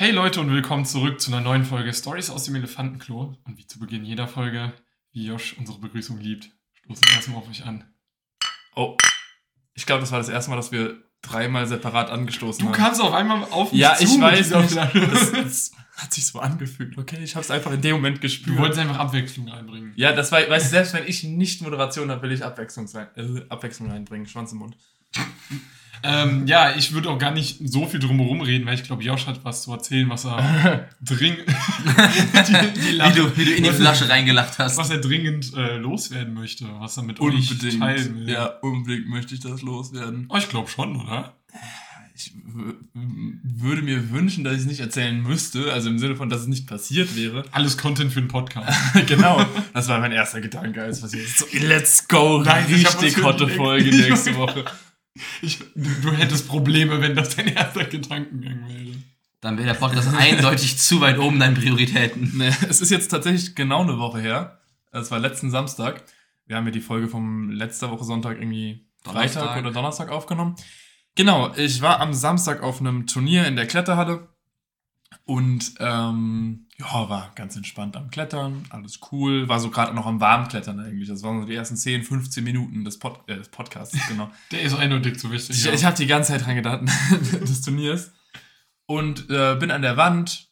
Hey Leute und willkommen zurück zu einer neuen Folge Stories aus dem Elefantenklo. Und wie zu Beginn jeder Folge, wie Josh unsere Begrüßung liebt, stoßen wir erstmal auf euch an. Oh, ich glaube, das war das erste Mal, dass wir dreimal separat angestoßen Du haben. kamst auf einmal auf mich ja, zu ich weiß nicht. Das, das hat sich so angefühlt, okay? Ich habe es einfach in dem Moment Du gespürt. wolltest einfach Abwechslung reinbringen. ja, das war, weißt du, selbst wenn ich nicht Moderation habe, will ich Abwechslung, rein, äh, Abwechslung reinbringen. Schwanz im Mund. Ähm, ja, ich würde auch gar nicht so viel drumherum reden, weil ich glaube, Josh hat was zu erzählen, was er dringend, Wie du, wie du in die Flasche reingelacht hast. was er dringend äh, loswerden möchte, was er mit euch teilen will. Ja, unbedingt möchte ich das loswerden. Oh, ich glaube schon, oder? Ich würde mir wünschen, dass ich es nicht erzählen müsste, also im Sinne von, dass es nicht passiert wäre. Alles Content für einen Podcast. genau. Das war mein erster Gedanke, als passiert ist. So, let's go, Nein, richtig hotte Folge nächste Woche. Ich, du, du hättest Probleme, wenn das dein erster Gedankengang wäre. Dann wäre der Podcast eindeutig zu weit oben deinen Prioritäten. Nee, es ist jetzt tatsächlich genau eine Woche her. Es war letzten Samstag. Wir haben ja die Folge vom letzter Woche Sonntag irgendwie Donnerstag. Freitag oder Donnerstag aufgenommen. Genau, ich war am Samstag auf einem Turnier in der Kletterhalle und ähm, ja, war ganz entspannt am Klettern, alles cool, war so gerade noch am Warmklettern eigentlich. Das waren so die ersten 10, 15 Minuten des, Pod äh, des Podcasts, genau. Der ist eindeutig zu wichtig. Ich, ja. ich habe die ganze Zeit dran gedacht, des Turniers. Und äh, bin an der Wand,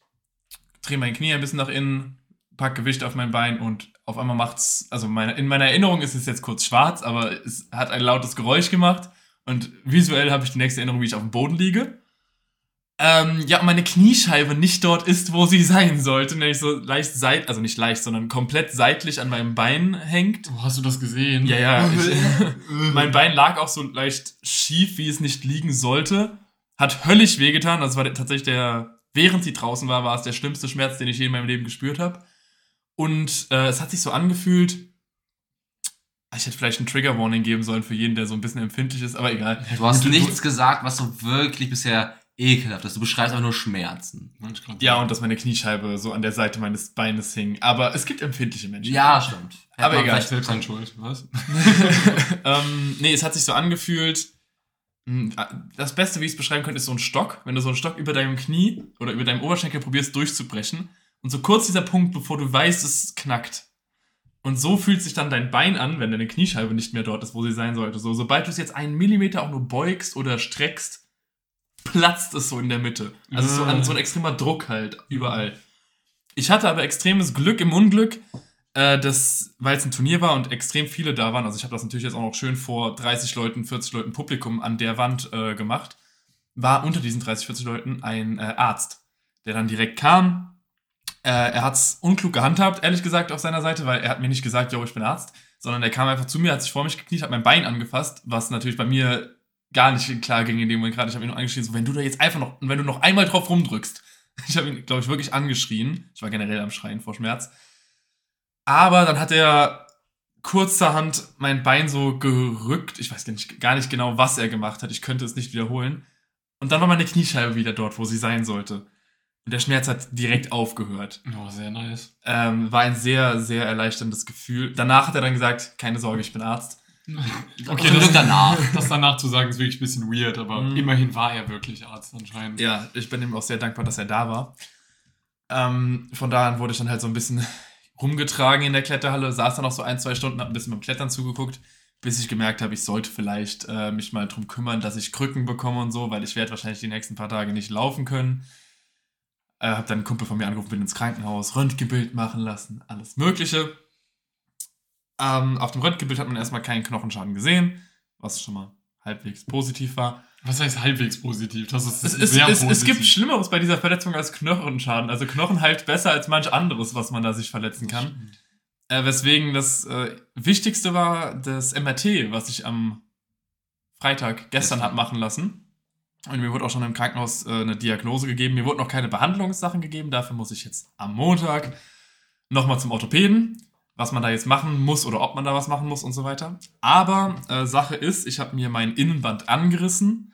drehe mein Knie ein bisschen nach innen, pack Gewicht auf mein Bein und auf einmal macht's, also meine, in meiner Erinnerung ist es jetzt kurz schwarz, aber es hat ein lautes Geräusch gemacht und visuell habe ich die nächste Erinnerung, wie ich auf dem Boden liege. Ähm, ja, und meine Kniescheibe nicht dort ist, wo sie sein sollte, nämlich so leicht seit, also nicht leicht, sondern komplett seitlich an meinem Bein hängt. Oh, hast du das gesehen? Ja, ja. Ich, mein Bein lag auch so leicht schief, wie es nicht liegen sollte. Hat höllisch wehgetan. Das war der- tatsächlich der, während sie draußen war, war es der schlimmste Schmerz, den ich je in meinem Leben gespürt habe. Und äh, es hat sich so angefühlt, ich hätte vielleicht ein Trigger Warning geben sollen für jeden, der so ein bisschen empfindlich ist, aber egal. Du hast Du- nichts gesagt, was so wirklich bisher ekelhaft ist. Du beschreibst einfach nur Schmerzen. Ja, und dass meine Kniescheibe so an der Seite meines Beines hing. Aber es gibt empfindliche Menschen. Ja, stimmt. Hätte Aber egal. vielleicht- Selbst an Schuld, was? ähm, nee, es hat sich so angefühlt. mh, Das Beste, wie ich es beschreiben könnte, ist so ein Stock. Wenn du so einen Stock über deinem Knie oder über deinem Oberschenkel probierst durchzubrechen. Und so kurz dieser Punkt, bevor du weißt, es knackt. Und so fühlt sich dann dein Bein an, wenn deine Kniescheibe nicht mehr dort ist, wo sie sein sollte. So, sobald du es jetzt einen Millimeter auch nur beugst oder streckst, platzt es so in der Mitte. Also so, an, so ein extremer Druck halt überall. Ich hatte aber extremes Glück im Unglück, äh, weil es ein Turnier war und extrem viele da waren. Also ich habe das natürlich jetzt auch noch schön vor 30 Leuten, 40 Leuten Publikum an der Wand äh, gemacht. War unter diesen 30, 40 Leuten ein äh, Arzt, der dann direkt kam. Äh, er hat es unklug gehandhabt, ehrlich gesagt, auf seiner Seite, weil er hat mir nicht gesagt, yo, ich bin Arzt, sondern er kam einfach zu mir, hat sich vor mich gekniet, hat mein Bein angefasst, was natürlich bei mir gar nicht klar ging in dem Moment gerade. Ich habe ihn nur angeschrien, so, wenn du da jetzt einfach noch, wenn du noch einmal drauf rumdrückst. Ich habe ihn, glaube ich, wirklich angeschrien. Ich war generell am Schreien vor Schmerz. Aber dann hat er kurzerhand mein Bein so gerückt. Ich weiß gar nicht, gar nicht genau, was er gemacht hat. Ich könnte es nicht wiederholen. Und dann war meine Kniescheibe wieder dort, wo sie sein sollte. Und der Schmerz hat direkt aufgehört. Oh, sehr nice. Ähm, war ein sehr, sehr erleichterndes Gefühl. Danach hat er dann gesagt, keine Sorge, ich bin Arzt. Okay, Zum das, Glück danach. das danach zu sagen, ist wirklich ein bisschen weird, aber Mhm. immerhin war er wirklich Arzt anscheinend. Ja, ich bin ihm auch sehr dankbar, dass er da war. Ähm, von da an wurde ich dann halt so ein bisschen rumgetragen in der Kletterhalle, saß dann noch so ein, zwei Stunden, hab ein bisschen beim Klettern zugeguckt, bis ich gemerkt habe, ich sollte vielleicht äh, mich mal drum kümmern, dass ich Krücken bekomme und so, weil ich werde wahrscheinlich die nächsten paar Tage nicht laufen können. Äh, hab dann einen Kumpel von mir angerufen, bin ins Krankenhaus, Röntgenbild machen lassen, alles Mögliche. Ähm, auf dem Röntgenbild hat man erstmal keinen Knochenschaden gesehen, was schon mal halbwegs positiv war. Was heißt halbwegs positiv? Das ist Es, es, sehr es, es positiv. gibt Schlimmeres bei dieser Verletzung als Knochenschaden. Also Knochen heilt besser als manch anderes, was man da sich verletzen kann. Äh, weswegen das äh, Wichtigste war das MRT, was ich am Freitag gestern Gestern. habe machen lassen. Und mir wurde auch schon im Krankenhaus äh, eine Diagnose gegeben. Mir wurden noch keine Behandlungssachen gegeben. Dafür muss ich jetzt am Montag nochmal zum Orthopäden, was man da jetzt machen muss oder ob man da was machen muss und so weiter. Aber äh, Sache ist, ich habe mir mein Innenband angerissen.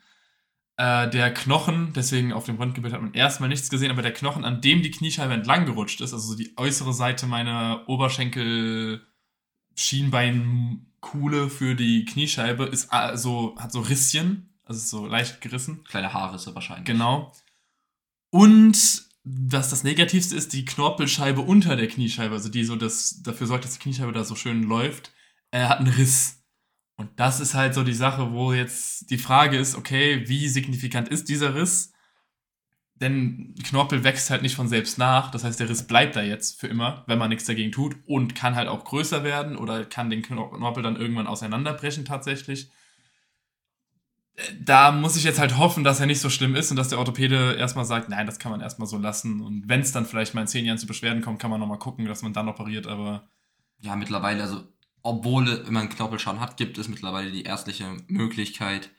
Äh, der Knochen, deswegen auf dem Röntgenbild hat man erstmal nichts gesehen, aber der Knochen, an dem die Kniescheibe entlang gerutscht ist, also so die äußere Seite meiner Oberschenkel Schienbeinkuhle für die Kniescheibe ist äh, so, hat so Risschen, also ist so leicht gerissen. Kleine Haarrisse wahrscheinlich. Genau. Und was das Negativste ist, die Knorpelscheibe unter der Kniescheibe, also die so das, dafür sorgt, dass die Kniescheibe da so schön läuft, äh, hat einen Riss. Und das ist halt so die Sache, wo jetzt die Frage ist, okay, wie signifikant ist dieser Riss? Denn Knorpel wächst halt nicht von selbst nach. Das heißt, der Riss bleibt da jetzt für immer, wenn man nichts dagegen tut und kann halt auch größer werden oder kann den Knorpel dann irgendwann auseinanderbrechen tatsächlich. Da muss ich jetzt halt hoffen, dass er nicht so schlimm ist und dass der Orthopäde erstmal sagt, nein, das kann man erstmal so lassen. Und wenn es dann vielleicht mal in zehn Jahren zu Beschwerden kommt, kann man nochmal gucken, dass man dann operiert, aber. Ja, mittlerweile, also, obwohl, man einen Knorpelschaden hat, gibt es mittlerweile die ärztliche Möglichkeit,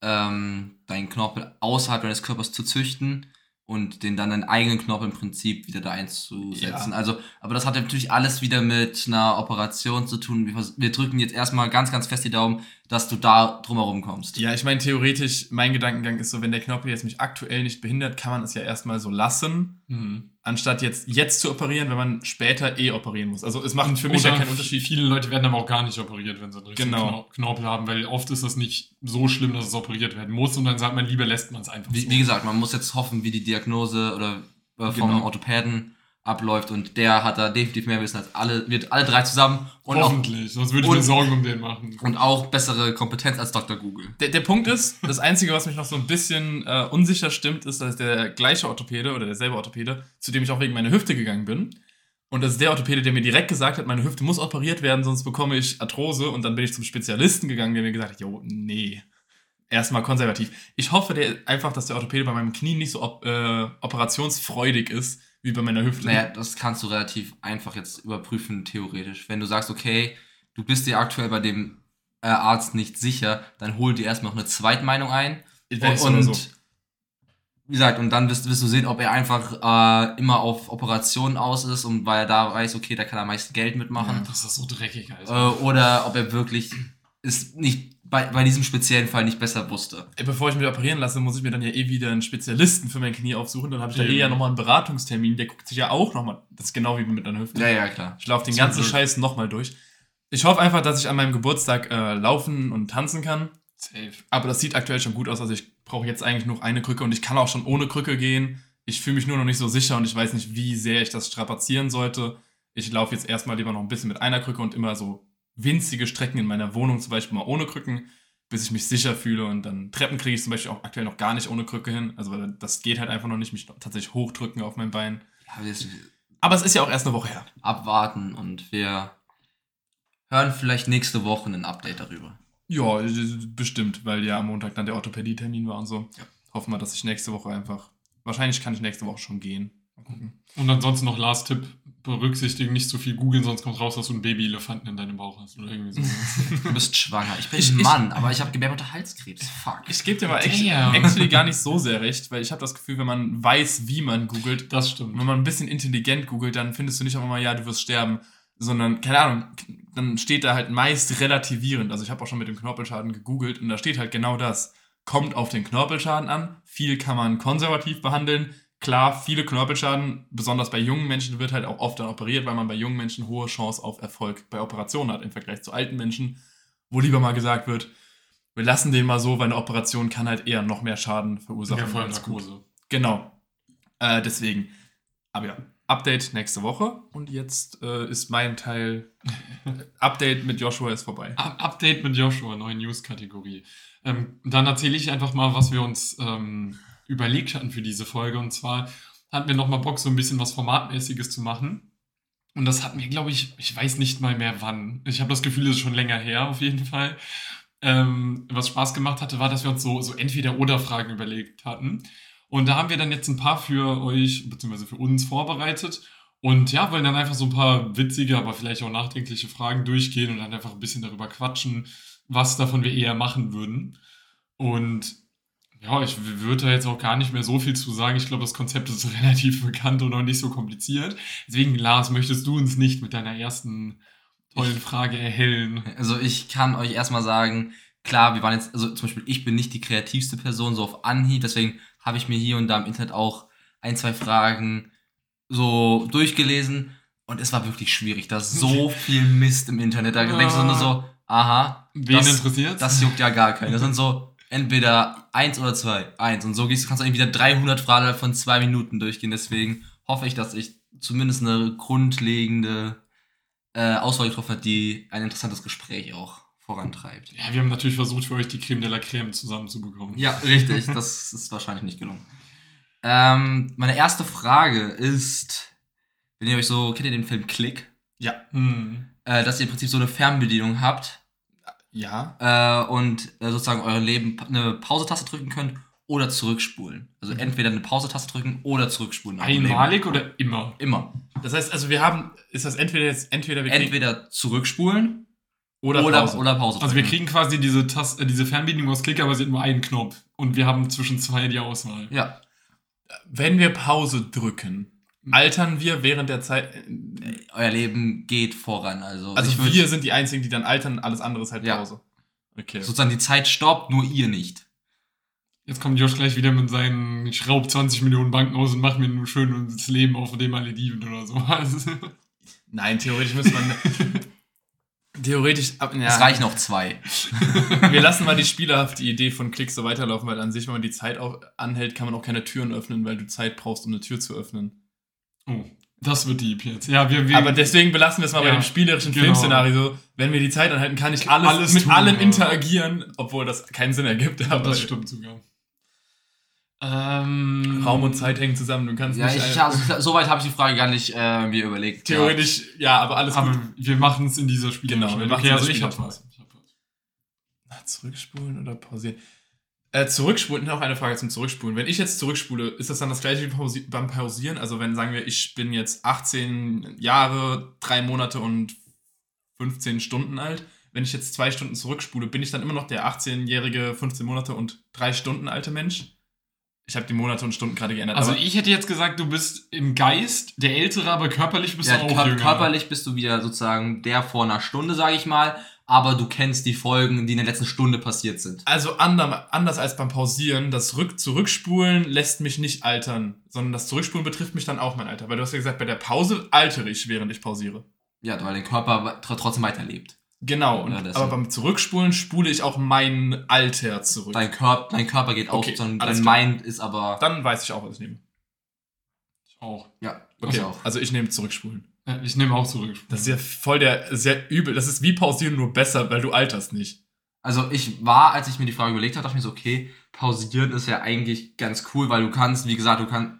ähm, deinen Knorpel außerhalb deines Körpers zu züchten und den dann deinen eigenen Knorpel im Prinzip wieder da einzusetzen. Ja. Also, aber das hat natürlich alles wieder mit einer Operation zu tun. Wir, wir drücken jetzt erstmal ganz, ganz fest die Daumen, dass du da drumherum kommst. Ja, ich meine, theoretisch, mein Gedankengang ist so, wenn der Knorpel jetzt mich aktuell nicht behindert, kann man es ja erstmal so lassen, Mhm. anstatt jetzt, jetzt zu operieren, wenn man später eh operieren muss. Also es macht für mich Oder ja keinen Unterschied. Viele Leute werden aber auch gar nicht operiert, wenn sie einen richtigen Genau. Knor- Knorpel haben, weil oft ist das nicht so schlimm, dass es operiert werden muss und dann sagt man, lieber lässt man es einfach Wie, so. wie gesagt, man muss jetzt hoffen, wie die Diagnose oder äh, vom Genau. Orthopäden abläuft und der hat da definitiv mehr Wissen als alle, wird alle drei zusammen und auch, Hoffentlich, sonst würde ich und- mir Sorgen um den machen. und auch bessere Kompetenz als Dr. Google. Der, der Punkt ist, das Einzige, was mich noch so ein bisschen äh, unsicher stimmt, ist, dass der gleiche Orthopäde oder derselbe Orthopäde, zu dem ich auch wegen meiner Hüfte gegangen bin, und das ist der Orthopäde, der mir direkt gesagt hat, meine Hüfte muss operiert werden, sonst bekomme ich Arthrose. Und dann bin ich zum Spezialisten gegangen, der mir gesagt hat, jo, nee, erstmal konservativ. Ich hoffe der, einfach, dass der Orthopäde bei meinem Knie nicht so op äh, operationsfreudig ist, wie bei meiner Hüfte. Naja, das kannst du relativ einfach jetzt überprüfen, theoretisch. Wenn du sagst, okay, du bist dir aktuell bei dem äh, Arzt nicht sicher, dann hol dir erstmal noch eine Zweitmeinung ein. Ich und, und so. wie gesagt, und dann wirst, wirst du sehen, ob er einfach äh, immer auf Operationen aus ist und weil er da weiß, okay, da kann er am meisten Geld mitmachen. Das ist so dreckig, Alter. Äh, oder ob er wirklich es nicht bei, bei diesem speziellen Fall nicht besser wusste. Bevor ich mich operieren lasse, muss ich mir dann ja eh wieder einen Spezialisten für mein Knie aufsuchen. Dann habe ich Eben. eh ja nochmal einen Beratungstermin. Der guckt sich ja auch nochmal. Das ist genau wie mit einer Hüfte. Ja, ja, klar. Ich laufe den ganzen Glück. Scheiß nochmal durch. Ich hoffe einfach, dass ich an meinem Geburtstag äh, laufen und tanzen kann. Safe. Aber das sieht aktuell schon gut aus. Also ich brauche jetzt eigentlich noch eine Krücke und ich kann auch schon ohne Krücke gehen. Ich fühle mich nur noch nicht so sicher und ich weiß nicht, wie sehr ich das strapazieren sollte. Ich laufe jetzt erstmal lieber noch ein bisschen mit einer Krücke und immer so winzige Strecken in meiner Wohnung, zum Beispiel mal ohne Krücken, bis ich mich sicher fühle. Und dann Treppen kriege ich zum Beispiel auch aktuell noch gar nicht ohne Krücke hin. Also weil das geht halt einfach noch nicht, mich tatsächlich hochdrücken auf mein Bein. Ja, wir Aber es ist ja auch erst eine Woche her. abwarten und wir hören vielleicht nächste Woche ein Update darüber. Ja, bestimmt, weil ja am Montag dann der Orthopädie-Termin war und so. Ja. Hoffen wir, dass ich nächste Woche einfach. Wahrscheinlich kann ich nächste Woche schon gehen. Mal gucken. Und ansonsten noch Last Tipp, berücksichtigen, nicht zu viel googeln, sonst kommt raus, dass du einen Baby-Elefanten in deinem Bauch hast oder irgendwie so. Du bist schwanger. Ich bin Ich- ein ich- Mann, aber ich habe Gebärmutter Halskrebs. Fuck. Ich gebe dir mal actually, Damn. actually gar nicht so sehr recht, weil ich habe das Gefühl, wenn man weiß, wie man googelt, Das stimmt. wenn man ein bisschen intelligent googelt, dann findest du nicht auch immer, ja, du wirst sterben, sondern, keine Ahnung, dann steht da halt meist relativierend. Also ich habe auch schon mit dem Knorpelschaden gegoogelt und da steht halt genau das. Kommt auf den Knorpelschaden an, viel kann man konservativ behandeln. Klar, viele Knorpelschaden, besonders bei jungen Menschen, wird halt auch oft dann operiert, weil man bei jungen Menschen hohe Chance auf Erfolg bei Operationen hat im Vergleich zu alten Menschen, wo lieber mal gesagt wird, wir lassen den mal so, weil eine Operation kann halt eher noch mehr Schaden verursachen. Ja, vor allem. Narkose. Genau. Äh, deswegen. Aber ja, Update nächste Woche. Und jetzt äh, ist mein Teil. Update mit Joshua ist vorbei. Up Update mit Joshua, neue News-Kategorie. Ähm, dann erzähle ich einfach mal, was wir uns ähm, überlegt hatten für diese Folge. Und zwar hatten wir nochmal Bock, so ein bisschen was Formatmäßiges zu machen. Und das hatten wir, glaube ich, ich weiß nicht mal mehr wann. Ich habe das Gefühl, es ist schon länger her, auf jeden Fall. Ähm, was Spaß gemacht hatte, war, dass wir uns so, so Entweder-Oder-Fragen überlegt hatten. Und da haben wir dann jetzt ein paar für euch, beziehungsweise für uns vorbereitet. Und ja, wollen dann einfach so ein paar witzige, aber vielleicht auch nachdenkliche Fragen durchgehen und dann einfach ein bisschen darüber quatschen, was davon wir eher machen würden. Und ja, ich würde da jetzt auch gar nicht mehr so viel zu sagen. Ich glaube, das Konzept ist relativ bekannt und auch nicht so kompliziert. Deswegen, Lars, möchtest du uns nicht mit deiner ersten tollen Frage erhellen? Also ich kann euch erstmal sagen, klar, wir waren jetzt, also zum Beispiel ich bin nicht die kreativste Person, so auf Anhieb, deswegen habe ich mir hier und da im Internet auch ein, zwei Fragen so durchgelesen und es war wirklich schwierig. Da ist so viel Mist im Internet. Da denkst du nur so, aha, Wen das, interessiert? das juckt ja gar keinen. Das sind so entweder eins oder zwei, eins. Und so kannst du irgendwie wieder 300 Fragen von zwei Minuten durchgehen. Deswegen hoffe ich, dass ich zumindest eine grundlegende äh, Auswahl getroffen habe, die ein interessantes Gespräch auch vorantreibt. Ja, wir haben natürlich versucht, für euch die Creme de la Creme zusammenzubekommen. Ja, richtig. Das ist wahrscheinlich nicht gelungen. Ähm, meine erste Frage ist, wenn ihr euch so, kennt ihr den Film Click? Ja. Hm. Äh, dass ihr im Prinzip so eine Fernbedienung habt Ja. äh, und äh, sozusagen euer Leben eine Pause-Taste drücken könnt oder zurückspulen. Also entweder eine Pause-Taste drücken oder zurückspulen. Einmalig oder immer? Immer. Das heißt, also wir haben, ist das entweder jetzt, entweder wir Entweder zurückspulen oder, oder, Pause. oder Pause Also wir kriegen quasi diese, Taste, äh, diese Fernbedienung aus Klick, aber sie hat nur einen Knopf. Und wir haben zwischen zwei die Auswahl. Ja. Wenn wir Pause drücken, altern wir während der Zeit. äh, Euer Leben geht voran. Also, Also würd- wir sind die einzigen, die dann altern, alles andere ist halt Ja. Pause. Okay. sozusagen die Zeit stoppt, nur ihr nicht. Jetzt kommt Josh gleich wieder mit seinen ich schraub 20 Millionen Banken aus und mach mir nur schön das Leben auf dem Malediven oder so. Also, Nein, theoretisch müsste man. theoretisch. ab- Ja, Es reichen auch zwei. wir lassen mal die spielerhafte Idee von Klicks so weiterlaufen, weil an sich, wenn man die Zeit auch anhält, kann man auch keine Türen öffnen, weil du Zeit brauchst, um eine Tür zu öffnen. Oh, das wird deep jetzt. Ja, wir, wir Aber deswegen belassen wir es mal bei Ja, dem spielerischen genau. Filmszenario. Wenn wir die Zeit anhalten, kann ich alles, Alles mit tun, allem ja. interagieren, obwohl das keinen Sinn ergibt. Aber das stimmt sogar. Ähm, Raum und Zeit hängen zusammen. Du kannst Ja, nicht. ich, also, soweit habe ich die Frage gar nicht äh, mir überlegt. theoretisch, ja, aber alles Aber gut. wir machen es in dieser Spiel. Genau, wir okay, in also ich hab Spielerphase. was. Ich hab was. Na, Zurückspulen oder pausieren? Äh, zurückspulen, auch eine Frage zum Zurückspulen. Wenn ich jetzt zurückspule, ist das dann das gleiche wie beim Pausieren? Also wenn, sagen wir, ich bin jetzt 18 Jahre, drei Monate und 15 Stunden alt. Wenn ich jetzt zwei Stunden zurückspule, bin ich dann immer noch der 18-jährige, 15 Monate und drei Stunden alte Mensch? Ich habe die Monate und Stunden gerade geändert. Also ich hätte jetzt gesagt, du bist im Geist der Ältere, aber körperlich bist Ja, du auch kör jünger. körperlich bist du wieder sozusagen der vor einer Stunde, sage ich mal, aber du kennst die Folgen, die in der letzten Stunde passiert sind. also ander, anders als beim Pausieren, das Rück Zurückspulen lässt mich nicht altern, sondern das Zurückspulen betrifft mich dann auch mein Alter. Weil du hast ja gesagt, bei der Pause altere ich, während ich pausiere. Ja, weil der Körper tr trotzdem weiterlebt. Genau, und, Ja, aber beim Zurückspulen spule ich auch mein Alter zurück. Dein, Körp dein Körper geht auch, Okay, sondern dein klar. Mind ist aber. Dann weiß ich auch, was ich nehme. Ich auch. Ja, Okay, ich auch. also ich nehme Zurückspulen. Ja, Ich nehme auch zurück. Das ist ja voll der, sehr übel. Das ist wie pausieren, nur besser, weil du alterst nicht. Also ich war, als ich mir die Frage überlegt habe, dachte ich mir so, okay, pausieren ist ja eigentlich ganz cool, weil du kannst, wie gesagt, du kannst.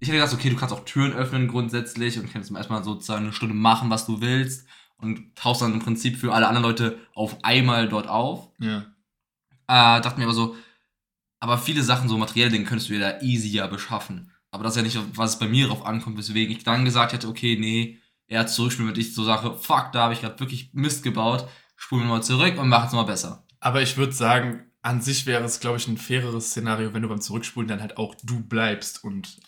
Ich hätte gesagt, okay, du kannst auch Türen öffnen grundsätzlich und kannst erstmal sozusagen eine Stunde machen, was du willst und tauchst dann im Prinzip für alle anderen Leute auf einmal dort auf. Ja. Äh, dachte mir aber so, aber viele Sachen, so materielle Dinge, könntest du dir da easier beschaffen. Aber das ist ja nicht, was es bei mir drauf ankommt, weswegen ich dann gesagt hätte, okay, nee, eher zurückspielen, wenn ich so sage, fuck, da habe ich gerade wirklich Mist gebaut, spulen wir mal zurück und machen es mal besser. Aber ich würde sagen, an sich wäre es, glaube ich, ein faireres Szenario, wenn du beim Zurückspulen dann halt auch du bleibst und.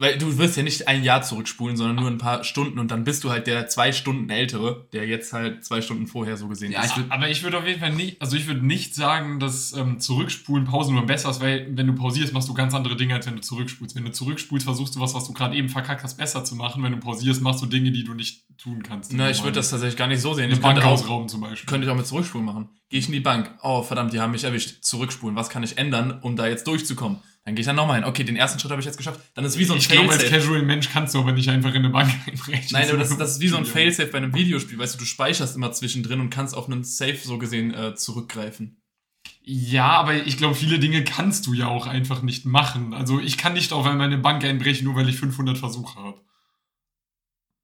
Weil du wirst ja nicht ein Jahr zurückspulen, sondern nur ein paar Stunden und dann bist du halt der zwei Stunden ältere, der jetzt halt zwei Stunden vorher so gesehen Ja, ist. ich Aber ich würde auf jeden Fall nicht, also ich würde nicht sagen, dass ähm, Zurückspulen Pausen nur besser ist, weil wenn du pausierst, machst du ganz andere Dinge, als wenn du zurückspulst. Wenn du zurückspulst, versuchst du was, was du gerade eben verkackt hast, besser zu machen. Wenn du pausierst, machst du Dinge, die du nicht tun kannst. Na, ich würde das tatsächlich gar nicht so sehen. Ich Bank ausrauben zum Beispiel. könnte ich auch mit Zurückspulen machen. Gehe ich in die Bank. Oh, verdammt, die haben mich erwischt. Zurückspulen. Was kann ich ändern, um da jetzt durchzukommen? Dann gehe ich dann nochmal hin. Okay, den ersten Schritt habe ich jetzt geschafft. Dann ist es wie so ein ich glaube, als Failsafe. Casual Mensch kannst du aber nicht einfach in eine Bank einbrechen. Nein, aber das, das ist wie so ein Failsafe bei einem Videospiel. Weißt du, du speicherst immer zwischendrin und kannst auf einen Safe so gesehen äh, zurückgreifen. Ja, aber ich glaube, viele Dinge kannst du ja auch einfach nicht machen. Also ich kann nicht auf einmal eine Bank einbrechen, nur weil ich 500 Versuche habe.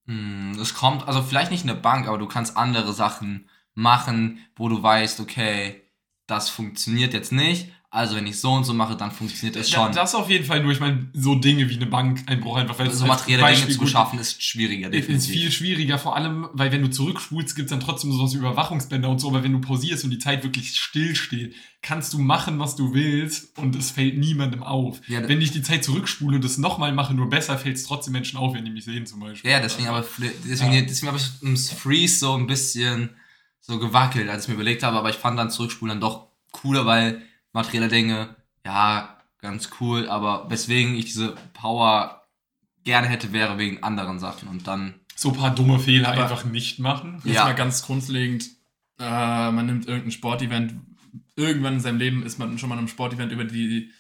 Hm, es kommt, also vielleicht nicht eine Bank, aber du kannst andere Sachen machen, wo du weißt, okay, das funktioniert jetzt nicht. Also wenn ich so und so mache, dann funktioniert es schon. Das auf jeden Fall nur. Ich meine, so Dinge wie eine Bankeinbruch einfach, weil es so materielle Dinge zu beschaffen, ist schwieriger, Ist definitiv. viel schwieriger, vor allem, weil wenn du zurückspulst, gibt es dann trotzdem sowas wie Überwachungsbänder und so, aber wenn du pausierst und die Zeit wirklich stillsteht, kannst du machen, was du willst und es fällt niemandem auf. Ja, wenn ich die Zeit zurückspule und das nochmal mache, nur besser, fällt es trotzdem Menschen auf, wenn die mich sehen zum Beispiel. Ja, deswegen aber deswegen, Ja. deswegen habe ich ums Freeze so ein bisschen so gewackelt, als ich mir überlegt habe, aber ich fand dann Zurückspulen dann doch cooler, weil materielle Dinge, ja, ganz cool, aber weswegen ich diese Power gerne hätte, wäre wegen anderen Sachen und dann, So ein paar dumme Fehler Aber- einfach nicht machen. Ja. mal ganz grundlegend, äh, man nimmt irgendein Sportevent, irgendwann in seinem Leben ist man schon mal einem Sportevent über die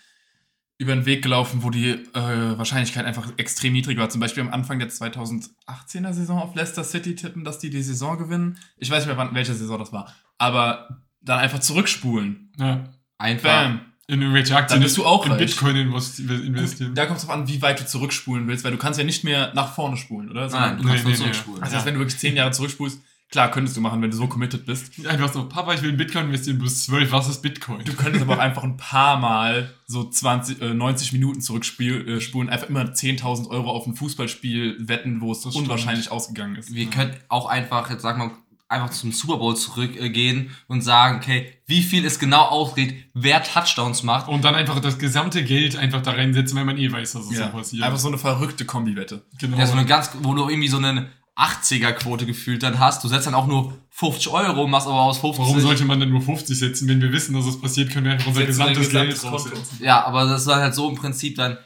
über den Weg gelaufen, wo die äh, Wahrscheinlichkeit einfach extrem niedrig war. Zum Beispiel am Anfang der 2018er Saison auf Leicester City tippen, dass die die Saison gewinnen. Ich weiß nicht mehr, wann, welche Saison das war. Aber dann einfach zurückspulen. Ja. Einfach. Bam. In irgendwelche Aktien Dann bist du auch in reich. Bitcoin investi- investieren. Da kommt es drauf an, wie weit du zurückspulen willst, weil du kannst ja nicht mehr nach vorne spulen, oder? Nein, du Nee, kannst nur nee, nee. zurückspulen. Also, als wenn du wirklich zehn Jahre zurückspulst, klar, könntest du machen, wenn du so committed bist. Einfach so, Papa, ich will in Bitcoin investieren, du bist zwölf, was ist Bitcoin? Du könntest aber auch einfach ein paar Mal so 20, äh, 90 Minuten zurückspulen, äh, einfach immer 10.000 Euro auf ein Fußballspiel wetten, wo es unwahrscheinlich ausgegangen ist. Wir können auch einfach, jetzt sag mal, einfach zum Super Bowl zurückgehen und sagen, okay, wie viel es genau ausgeht, wer Touchdowns macht. Und dann einfach das gesamte Geld einfach da reinsetzen, wenn man eh weiß, dass es Ja, so passiert. einfach so eine verrückte Kombi-Wette. genau. Ja, so eine ganz, wo du irgendwie so eine 80er-Quote gefühlt dann hast. Du setzt dann auch nur 50 Euro, machst aber aus 50. Warum sollte man denn nur 50 setzen? Wenn wir wissen, dass es passiert, können wir einfach unser gesamtes Geld gesamtes Konto. draufsetzen. Ja, aber das ist halt so im Prinzip dann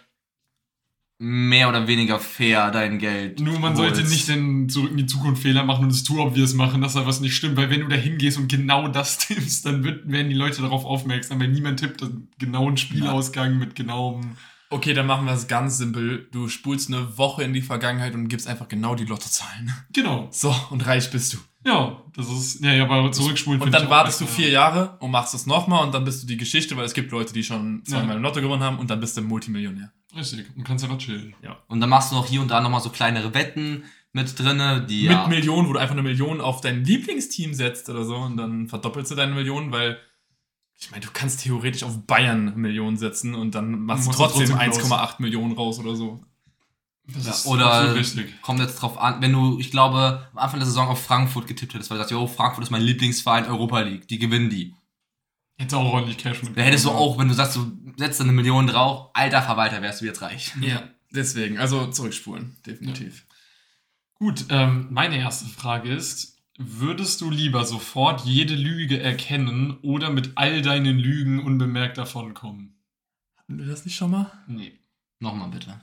mehr oder weniger fair, dein Geld. Nur man holst. sollte nicht den zurück in die Zukunft Fehler machen und es too obvious machen, dass da was nicht stimmt, weil wenn du da hingehst und genau das tippst, dann wird, werden die Leute darauf aufmerksam, weil niemand tippt den genauen Spielausgang mit genauem. Okay, dann machen wir es ganz simpel. Du spulst eine Woche in die Vergangenheit und gibst einfach genau die Lottozahlen. Genau. So, und reich bist du. Ja, das ist, ja, ja, aber zurückspulen Und dann wartest du vier Jahre und machst es nochmal und dann bist du die Geschichte, weil es gibt Leute, die schon zweimal Ja. im Lotto gewonnen haben und dann bist du Multimillionär. Richtig, und kannst einfach chillen. Und dann machst du noch hier und da nochmal so kleinere Wetten mit drinne, die Mit ja, Millionen, wo du einfach eine Million auf dein Lieblingsteam setzt oder so und dann verdoppelst du deine Millionen, weil ich meine, du kannst theoretisch auf Bayern Millionen setzen und dann machst du trotzdem trotzdem 1,8 Millionen raus oder so. Das Ja, ist oder kommt jetzt drauf an, wenn du, ich glaube, am Anfang der Saison auf Frankfurt getippt hättest, weil du sagst, jo, Frankfurt ist mein Lieblingsverein Europa League, die gewinnen die. Hätte auch ordentlich Cash mit. Da hättest du auch, wenn du sagst, du setzt da eine Million drauf, alter Verwalter, wärst du jetzt reich. Ja, deswegen, also zurückspulen, definitiv. Gut, ähm, meine erste Frage ist, würdest du lieber sofort jede Lüge erkennen oder mit all deinen Lügen unbemerkt davonkommen? Hatten wir das nicht schon mal? Nee. Nochmal bitte.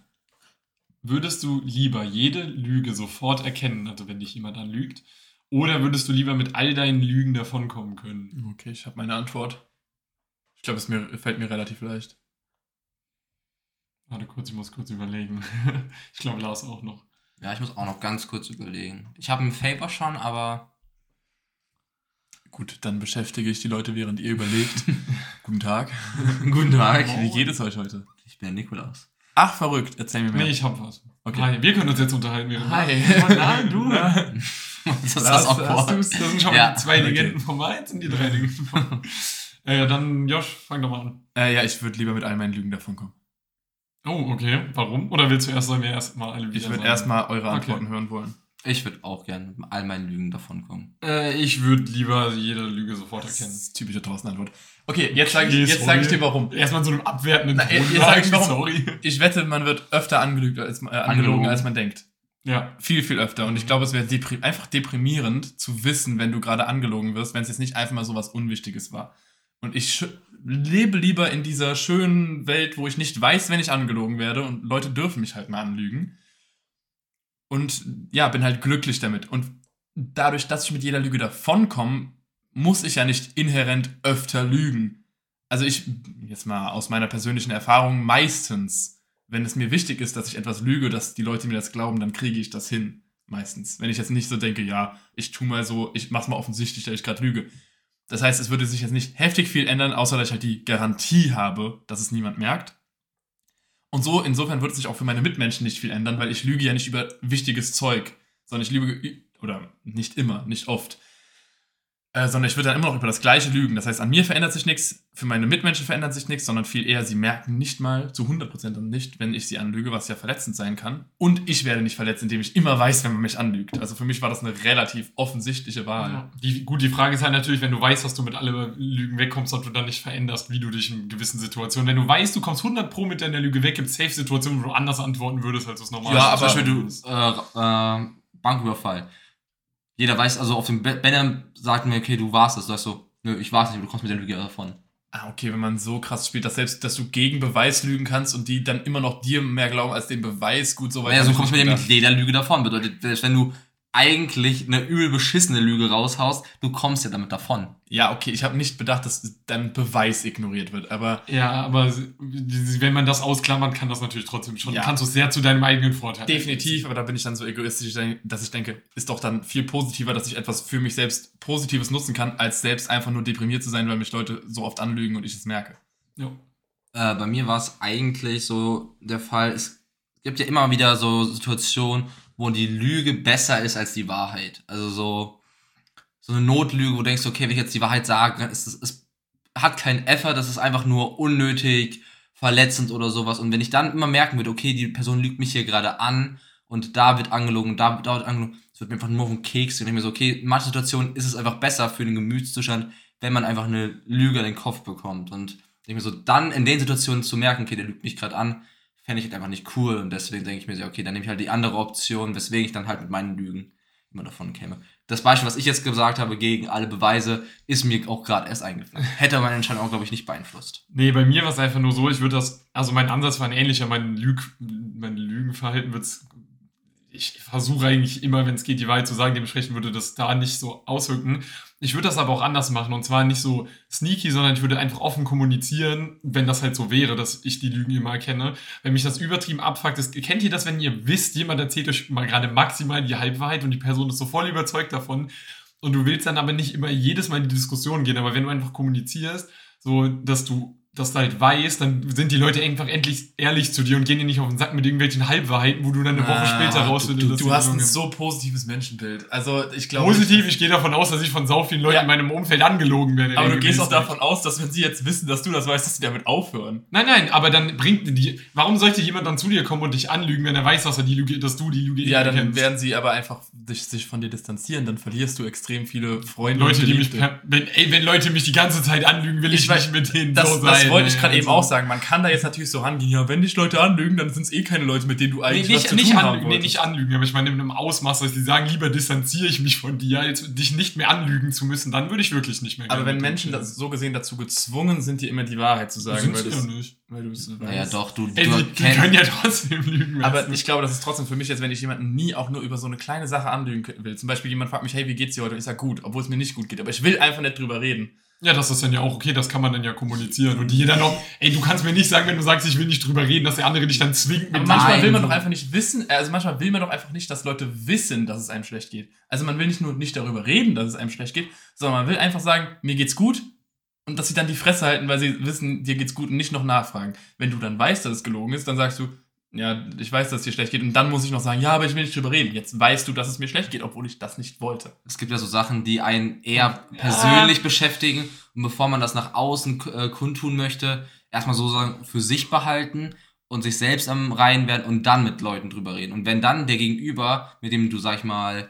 Würdest du lieber jede Lüge sofort erkennen, also wenn dich jemand anlügt, oder würdest du lieber mit all deinen Lügen davonkommen können? Okay, ich habe meine Antwort. Ich glaube, es mir, fällt mir relativ leicht. Warte kurz, ich muss kurz überlegen. ich glaube, Lars auch noch. Ja, ich muss auch noch ganz kurz überlegen. Ich habe einen Favor schon, aber Gut, dann beschäftige ich die Leute, während ihr überlegt. Guten Tag. guten Tag. Wie geht es euch heute? Ich bin der Nikolaus. Ach, verrückt. Erzähl mir mehr. Nee, ich hab was. Okay. Hi, wir können uns jetzt unterhalten. Hi. Oh, nein, du. Das ist das hast awkward. du's? Das sind schon Ja. mal die zwei Okay. Legenden von Mainz und die drei Legenden von. äh, ja, dann, Josh, fang doch mal an. Äh, ja, ich würde lieber mit all meinen Lügen davon kommen. Oh, okay. Warum? Oder willst du erst, sollen wir erst mal alle wieder Ich würde erstmal eure Okay. Antworten hören wollen. Ich würde auch gern mit all meinen Lügen davonkommen. Äh, ich würde lieber jede Lüge sofort Das erkennen. ist typische Thorsten-Antwort. Okay, jetzt sage ich, Okay, jetzt sag ich dir warum. Erstmal in so einem abwertenden Na, jetzt Ton sag ich sagen, warum. Sorry. Ich wette, man wird öfter angelügt als, äh, angelogen, Angelogen. als man denkt. Ja. Viel, viel öfter. Und ich glaube, es wäre depri einfach deprimierend zu wissen, wenn du gerade angelogen wirst, wenn es jetzt nicht einfach mal so was Unwichtiges war. Und ich lebe lieber in dieser schönen Welt, wo ich nicht weiß, wenn ich angelogen werde und Leute dürfen mich halt mal anlügen. Und ja, bin halt glücklich damit. Und dadurch, dass ich mit jeder Lüge davonkomme, muss ich ja nicht inhärent öfter lügen. Also ich, jetzt mal aus meiner persönlichen Erfahrung, meistens, wenn es mir wichtig ist, dass ich etwas lüge, dass die Leute mir das glauben, dann kriege ich das hin. Meistens. Wenn ich jetzt nicht so denke, ja, ich tu mal so, ich mach's mal offensichtlich, dass ich gerade lüge. Das heißt, es würde sich jetzt nicht heftig viel ändern, außer dass ich halt die Garantie habe, dass es niemand merkt. Und so, insofern wird es sich auch für meine Mitmenschen nicht viel ändern, weil ich lüge ja nicht über wichtiges Zeug, sondern ich lüge, oder nicht immer, nicht oft, äh, sondern ich würde dann immer noch über das Gleiche lügen. Das heißt, an mir verändert sich nichts, für meine Mitmenschen verändert sich nichts, sondern viel eher, sie merken nicht mal zu 100% dann nicht, wenn ich sie anlüge, was ja verletzend sein kann. Und ich werde nicht verletzt, indem ich immer weiß, wenn man mich anlügt. Also für mich war das eine relativ offensichtliche Wahl. Ja. Die, gut, die Frage ist halt natürlich, wenn du weißt, dass du mit alle Lügen wegkommst und du dann nicht veränderst, wie du dich in gewissen Situationen. Wenn du weißt, du kommst 100 Pro mit deiner Lüge weg, gibt es Safe-Situationen, wo du anders antworten würdest, als du es normal Ja, Zum aber- Beispiel du, äh, äh, Banküberfall. Jeder weiß, also auf dem Ba- Banner sagt mir, okay, du warst es. Du sagst so, nö, ich war's nicht, du kommst mit der Lüge davon. Ah, okay, wenn man so krass spielt, dass selbst, dass du gegen Beweis lügen kannst und die dann immer noch dir mehr glauben als den Beweis, gut, so weit. Naja, hab so kommst du mit jeder Lüge davon. Bedeutet, wenn du eigentlich eine übel beschissene Lüge raushaust, du kommst ja damit davon. Ja, okay, ich habe nicht bedacht, dass dein Beweis ignoriert wird, aber Ja, aber wenn man das ausklammert, kann das natürlich trotzdem schon. Ja. Kannst du es sehr zu deinem eigenen Vorteil. definitiv, aber da bin ich dann so egoistisch, dass ich denke, ist doch dann viel positiver, dass ich etwas für mich selbst Positives nutzen kann, als selbst einfach nur deprimiert zu sein, weil mich Leute so oft anlügen und ich es merke. Ja. Äh, bei mir war es eigentlich so der Fall, es gibt ja immer wieder so Situationen, wo die Lüge besser ist als die Wahrheit. Also so, so eine Notlüge, wo du denkst, okay, wenn ich jetzt die Wahrheit sage, ist es, es hat keinen Effort, das ist einfach nur unnötig, verletzend oder sowas. Und wenn ich dann immer merken würde, okay, die Person lügt mich hier gerade an und da wird angelogen, da, da wird angelogen, es wird mir einfach nur auf den Keks und ich mir so, okay, in manchen Situationen ist es einfach besser für den Gemütszustand, wenn man einfach eine Lüge in den Kopf bekommt. Und ich mir so, dann in den Situationen zu merken, okay, der lügt mich gerade an, fände ich halt einfach nicht cool. Und deswegen denke ich mir so, okay, dann nehme ich halt die andere Option, weswegen ich dann halt mit meinen Lügen immer davon käme. Das Beispiel, was ich jetzt gesagt habe, gegen alle Beweise, ist mir auch gerade erst eingefallen. Hätte meine Entscheidung auch, glaube ich, nicht beeinflusst. Nee, bei mir war es einfach nur so, ich würde das, also mein Ansatz war ein ähnlicher, mein, Lüg, mein Lügenverhalten wird's, ich versuche eigentlich immer, wenn es geht, die Wahrheit zu sagen, dementsprechend würde das da nicht so auswirken. Ich würde das aber auch anders machen und zwar nicht so sneaky, sondern ich würde einfach offen kommunizieren, wenn das halt so wäre, dass ich die Lügen immer erkenne. Wenn mich das übertrieben abfuckt, ist, kennt ihr das, wenn ihr wisst, jemand erzählt euch mal gerade maximal die Halbwahrheit und die Person ist so voll überzeugt davon und du willst dann aber nicht immer jedes Mal in die Diskussion gehen, aber wenn du einfach kommunizierst, so dass du das halt weißt, dann sind die Leute einfach endlich ehrlich zu dir und gehen dir nicht auf den Sack mit irgendwelchen Halbwahrheiten, wo du dann eine Woche Ah, später du, rausfindest. du, du die hast ein so positives Menschenbild. Also ich glaube. Positiv, ich gehe davon aus, dass ich von sau vielen Leuten Ja. in meinem Umfeld angelogen werde. Aber du gehst auch davon aus, dass wenn sie jetzt wissen, dass du das weißt, dass sie damit aufhören. Nein, nein, aber dann bringt die. Warum sollte jemand dann zu dir kommen und dich anlügen, wenn er weiß, dass er die Lüge, dass du die Lüge Ja, dann kennst? werden sie aber einfach sich, sich von dir distanzieren. Dann verlierst du extrem viele Freunde. Leute, die mich, wenn, ey, wenn Leute mich die ganze Zeit anlügen, will ich, Ich weiß, nicht mit denen Das, so das wollte ich gerade eben Also- auch sagen. Man kann da jetzt natürlich so rangehen, ja, wenn dich Leute anlügen, dann sind es eh keine Leute, mit denen du Nee, eigentlich was nicht, zu nicht, tun haben anlügen, nee, nicht anlügen, aber ich meine in einem Ausmaß, dass sie sagen, lieber distanziere ich mich von dir, als dich nicht mehr anlügen zu müssen, dann würde ich wirklich nicht mehr Aber wenn Menschen das so gesehen dazu gezwungen sind, dir immer die Wahrheit zu sagen, sind weil, sie das, ja nicht. weil du es Naja, doch, du, Ey, du die kennst- können ja trotzdem lügen. Aber ich glaube, das ist trotzdem für mich jetzt, wenn ich jemanden nie auch nur über so eine kleine Sache anlügen will. Zum Beispiel jemand fragt mich, hey, wie geht's dir heute? Und ich sage gut, obwohl es mir nicht gut geht. Aber ich will einfach nicht drüber reden. Ja, das ist dann ja auch okay, das kann man dann ja kommunizieren. Und jeder noch, ey, du kannst mir nicht sagen, wenn du sagst, ich will nicht drüber reden, dass der andere dich dann zwingt Aber mit manchmal Nein. will man doch einfach nicht wissen, also manchmal will man doch einfach nicht, dass Leute wissen, dass es einem schlecht geht. Also man will nicht nur nicht darüber reden, dass es einem schlecht geht, sondern man will einfach sagen, mir geht's gut und dass sie dann die Fresse halten, weil sie wissen, dir geht's gut und nicht noch nachfragen. Wenn du dann weißt, dass es gelogen ist, dann sagst du, ja, ich weiß, dass es dir schlecht geht und dann muss ich noch sagen, ja, aber ich will nicht drüber reden. Jetzt weißt du, dass es mir schlecht geht, obwohl ich das nicht wollte. Es gibt ja so Sachen, die einen eher persönlich beschäftigen und bevor man das nach außen äh, kundtun möchte, erstmal so sagen, für sich behalten und sich selbst am Reinen werden und dann mit Leuten drüber reden. Und wenn dann der Gegenüber, mit dem du, sag ich mal,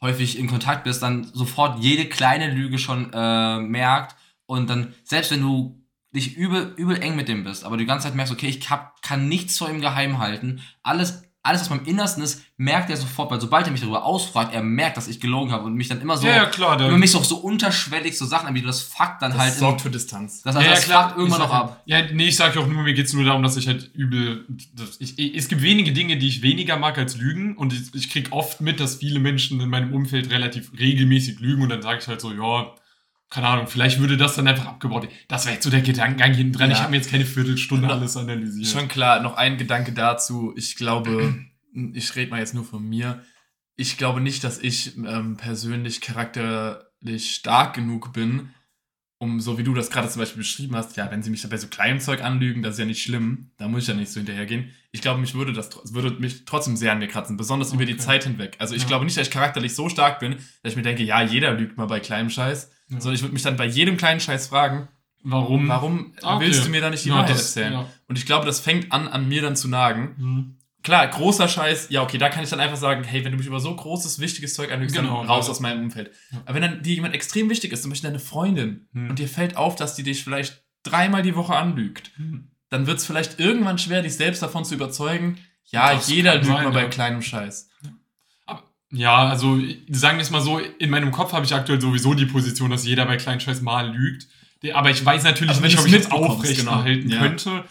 häufig in Kontakt bist, dann sofort jede kleine Lüge schon äh, merkt und dann, selbst wenn du dich übel, übel eng mit dem bist, aber du die ganze Zeit merkst, okay, ich hab, kann nichts vor ihm geheim halten, alles, alles, was beim Innersten ist, merkt er sofort, weil sobald er mich darüber ausfragt, er merkt, dass ich gelogen habe und mich dann immer so, Ja, ja, klar. Dann, mich so, so unterschwellig so Sachen anbietet, das fuckt dann Das halt, sorgt für Distanz. das, also ja, ja, das klar. fuckt irgendwann noch ab. Ja, nee, ich sag ja auch nur, mir geht's nur darum, dass ich halt übel. dass Ich, ich, es gibt wenige Dinge, die ich weniger mag als Lügen. Und ich, ich krieg oft mit, dass viele Menschen in meinem Umfeld relativ regelmäßig lügen. Und dann sage ich halt so, ja, keine Ahnung, vielleicht würde das dann einfach abgebaut. Das wäre jetzt so der Gedankengang hinten dran. Ja. Ich habe mir jetzt keine Viertelstunde Noch- alles analysiert. Schon klar, noch ein Gedanke dazu. Ich glaube, ich rede mal jetzt nur von mir. Ich glaube nicht, dass ich ähm, persönlich charakterlich stark genug bin, um, so wie du das gerade zum Beispiel beschrieben hast, ja, wenn sie mich bei so kleinem Zeug anlügen, das ist ja nicht schlimm, da muss ich ja nicht so hinterhergehen. Ich glaube, mich würde das würde mich trotzdem sehr an mir kratzen, besonders über die Okay. Zeit hinweg. Also ich Ja. glaube nicht, dass ich charakterlich so stark bin, dass ich mir denke, ja, jeder lügt mal bei kleinem Scheiß, Ja. sondern ich würde mich dann bei jedem kleinen Scheiß fragen, Warum? warum Ah, okay. willst du mir da nicht die Ja, Wahrheit erzählen? Und ich glaube, das fängt an, an mir dann zu nagen. Hm. Klar, großer Scheiß, ja, okay, da kann ich dann einfach sagen, hey, wenn du mich über so großes, wichtiges Zeug anlügst, Genau, dann raus ja. aus meinem Umfeld. Ja. Aber wenn dann dir jemand extrem wichtig ist, zum Beispiel deine Freundin, Hm. und dir fällt auf, dass die dich vielleicht dreimal die Woche anlügt, Hm. dann wird es vielleicht irgendwann schwer, dich selbst davon zu überzeugen, ja, Das jeder lügt mal bei ja. kleinem Scheiß. Ja, also sagen wir es mal so, in meinem Kopf habe ich aktuell sowieso die Position, dass jeder bei kleinen Scheiß mal lügt. Aber ich weiß natürlich Aber nicht, ob ich das aufrechterhalten genau. Ja. könnte.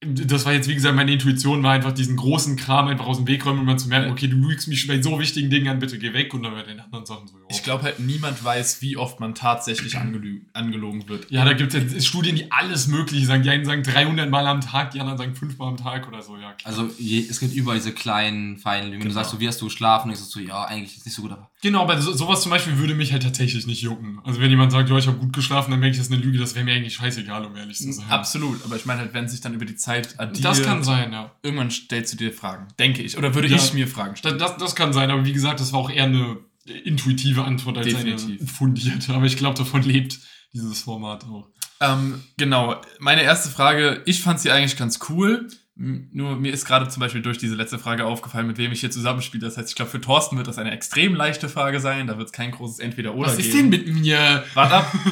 Das war jetzt, wie gesagt, meine Intuition war einfach diesen großen Kram einfach aus dem Weg räumen und mal zu merken, okay, du lügst mich bei so wichtigen Dingen an, bitte geh weg und dann bei den anderen Sachen so. ja. Ich glaube halt, niemand weiß, wie oft man tatsächlich angelogen wird. Ja, da gibt es ja Studien, die alles Mögliche sagen. Die einen sagen 300 Mal am Tag, die anderen sagen 5 Mal am Tag oder so, ja. Klar. Also je, es gibt überall diese kleinen, feinen Lügen. Wenn du Genau. sagst, so, wie hast du geschlafen? Und ich so, ja, eigentlich ist nicht so gut, aber Genau, aber so, sowas zum Beispiel würde mich halt tatsächlich nicht jucken. Also wenn jemand sagt, ja, ich habe gut geschlafen, dann merke ich, das ist eine Lüge, das wäre mir eigentlich scheißegal, um ehrlich zu sein. Absolut, aber ich meine halt, wenn sich dann über die Zeit addiert, Das kann sein, ja. irgendwann stellst du dir Fragen, denke ich. Oder würde Ja. ich mir Fragen stellen. Das, das, kann sein, aber wie gesagt, das war auch eher eine intuitive Antwort als Definitiv. eine fundierte. Aber ich glaube, davon lebt dieses Format auch. Ähm, genau, meine erste Frage, ich fand sie eigentlich ganz cool. Nur mir ist gerade zum Beispiel durch diese letzte Frage aufgefallen, mit wem ich hier zusammenspiele. Das heißt, ich glaube, für Thorsten wird das eine extrem leichte Frage sein. Da wird es kein großes Entweder-Oder Was geben. ist denn mit mir? Warte ab.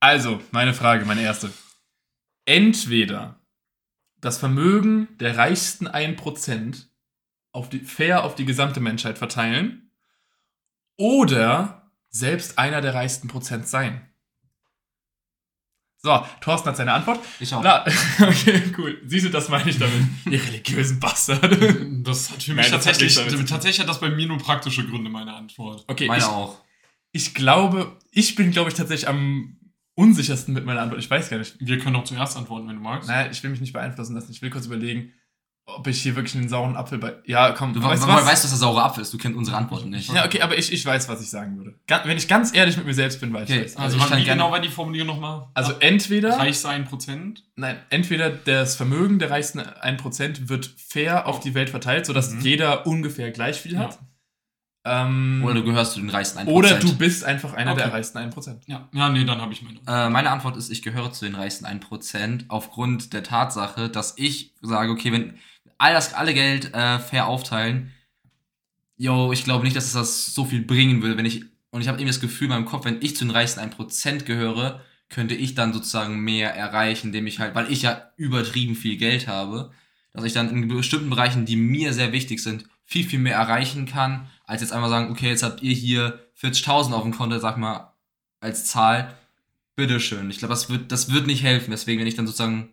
Also, meine Frage, meine erste. Entweder das Vermögen der reichsten 1% auf die, fair auf die gesamte Menschheit verteilen oder selbst einer der reichsten Prozent sein. So, Thorsten hat seine Antwort. ich auch. Na, okay, cool. Siehst du, das meine ich damit. Ihr religiösen Bastarde. Das hat für Nein, mich hat tatsächlich, tatsächlich hat das bei mir nur praktische Gründe, meine Antwort. Okay, Meine ich, auch. ich glaube, ich bin, glaube ich, tatsächlich am unsichersten mit meiner Antwort. Ich weiß gar nicht. Wir können auch zuerst antworten, wenn du magst. Naja, ich will mich nicht beeinflussen lassen. Ich will kurz überlegen, ob ich hier wirklich einen sauren Apfel bei. Ja, komm, Du, weißt weißt, du was? weißt, dass der saure Apfel ist. Du kennst unsere Antworten nicht. ja, okay, aber ich, ich weiß, was ich sagen würde. Wenn ich ganz ehrlich mit mir selbst bin, weiß Okay, ich das. Also, ich wie kann genau war die Formulierung nochmal? Also entweder, Reich sein Prozent. nein, entweder das Vermögen der reichsten 1% wird fair auf die Welt verteilt, sodass Mhm. jeder ungefähr gleich viel hat. Ähm, Oder du gehörst zu den reichsten 1%. oder du bist einfach einer Okay. der reichsten 1%. Ja, ja, nee, dann habe ich meine. Äh, meine Antwort ist, ich gehöre zu den reichsten 1%, aufgrund der Tatsache, dass ich sage, okay, wenn all das alle Geld äh, fair aufteilen, yo, ich glaube nicht, dass es das so viel bringen will, wenn ich, und ich habe irgendwie das Gefühl in meinem Kopf, wenn ich zu den reichsten 1% gehöre, könnte ich dann sozusagen mehr erreichen, indem ich halt, weil ich ja übertrieben viel Geld habe, dass ich dann in bestimmten Bereichen, die mir sehr wichtig sind, viel, viel mehr erreichen kann, als jetzt einmal sagen, okay, jetzt habt ihr hier 40.000 auf dem Konto, sag mal, als Zahl, bitteschön. Ich glaube, das wird, das wird nicht helfen. Deswegen, wenn ich dann sozusagen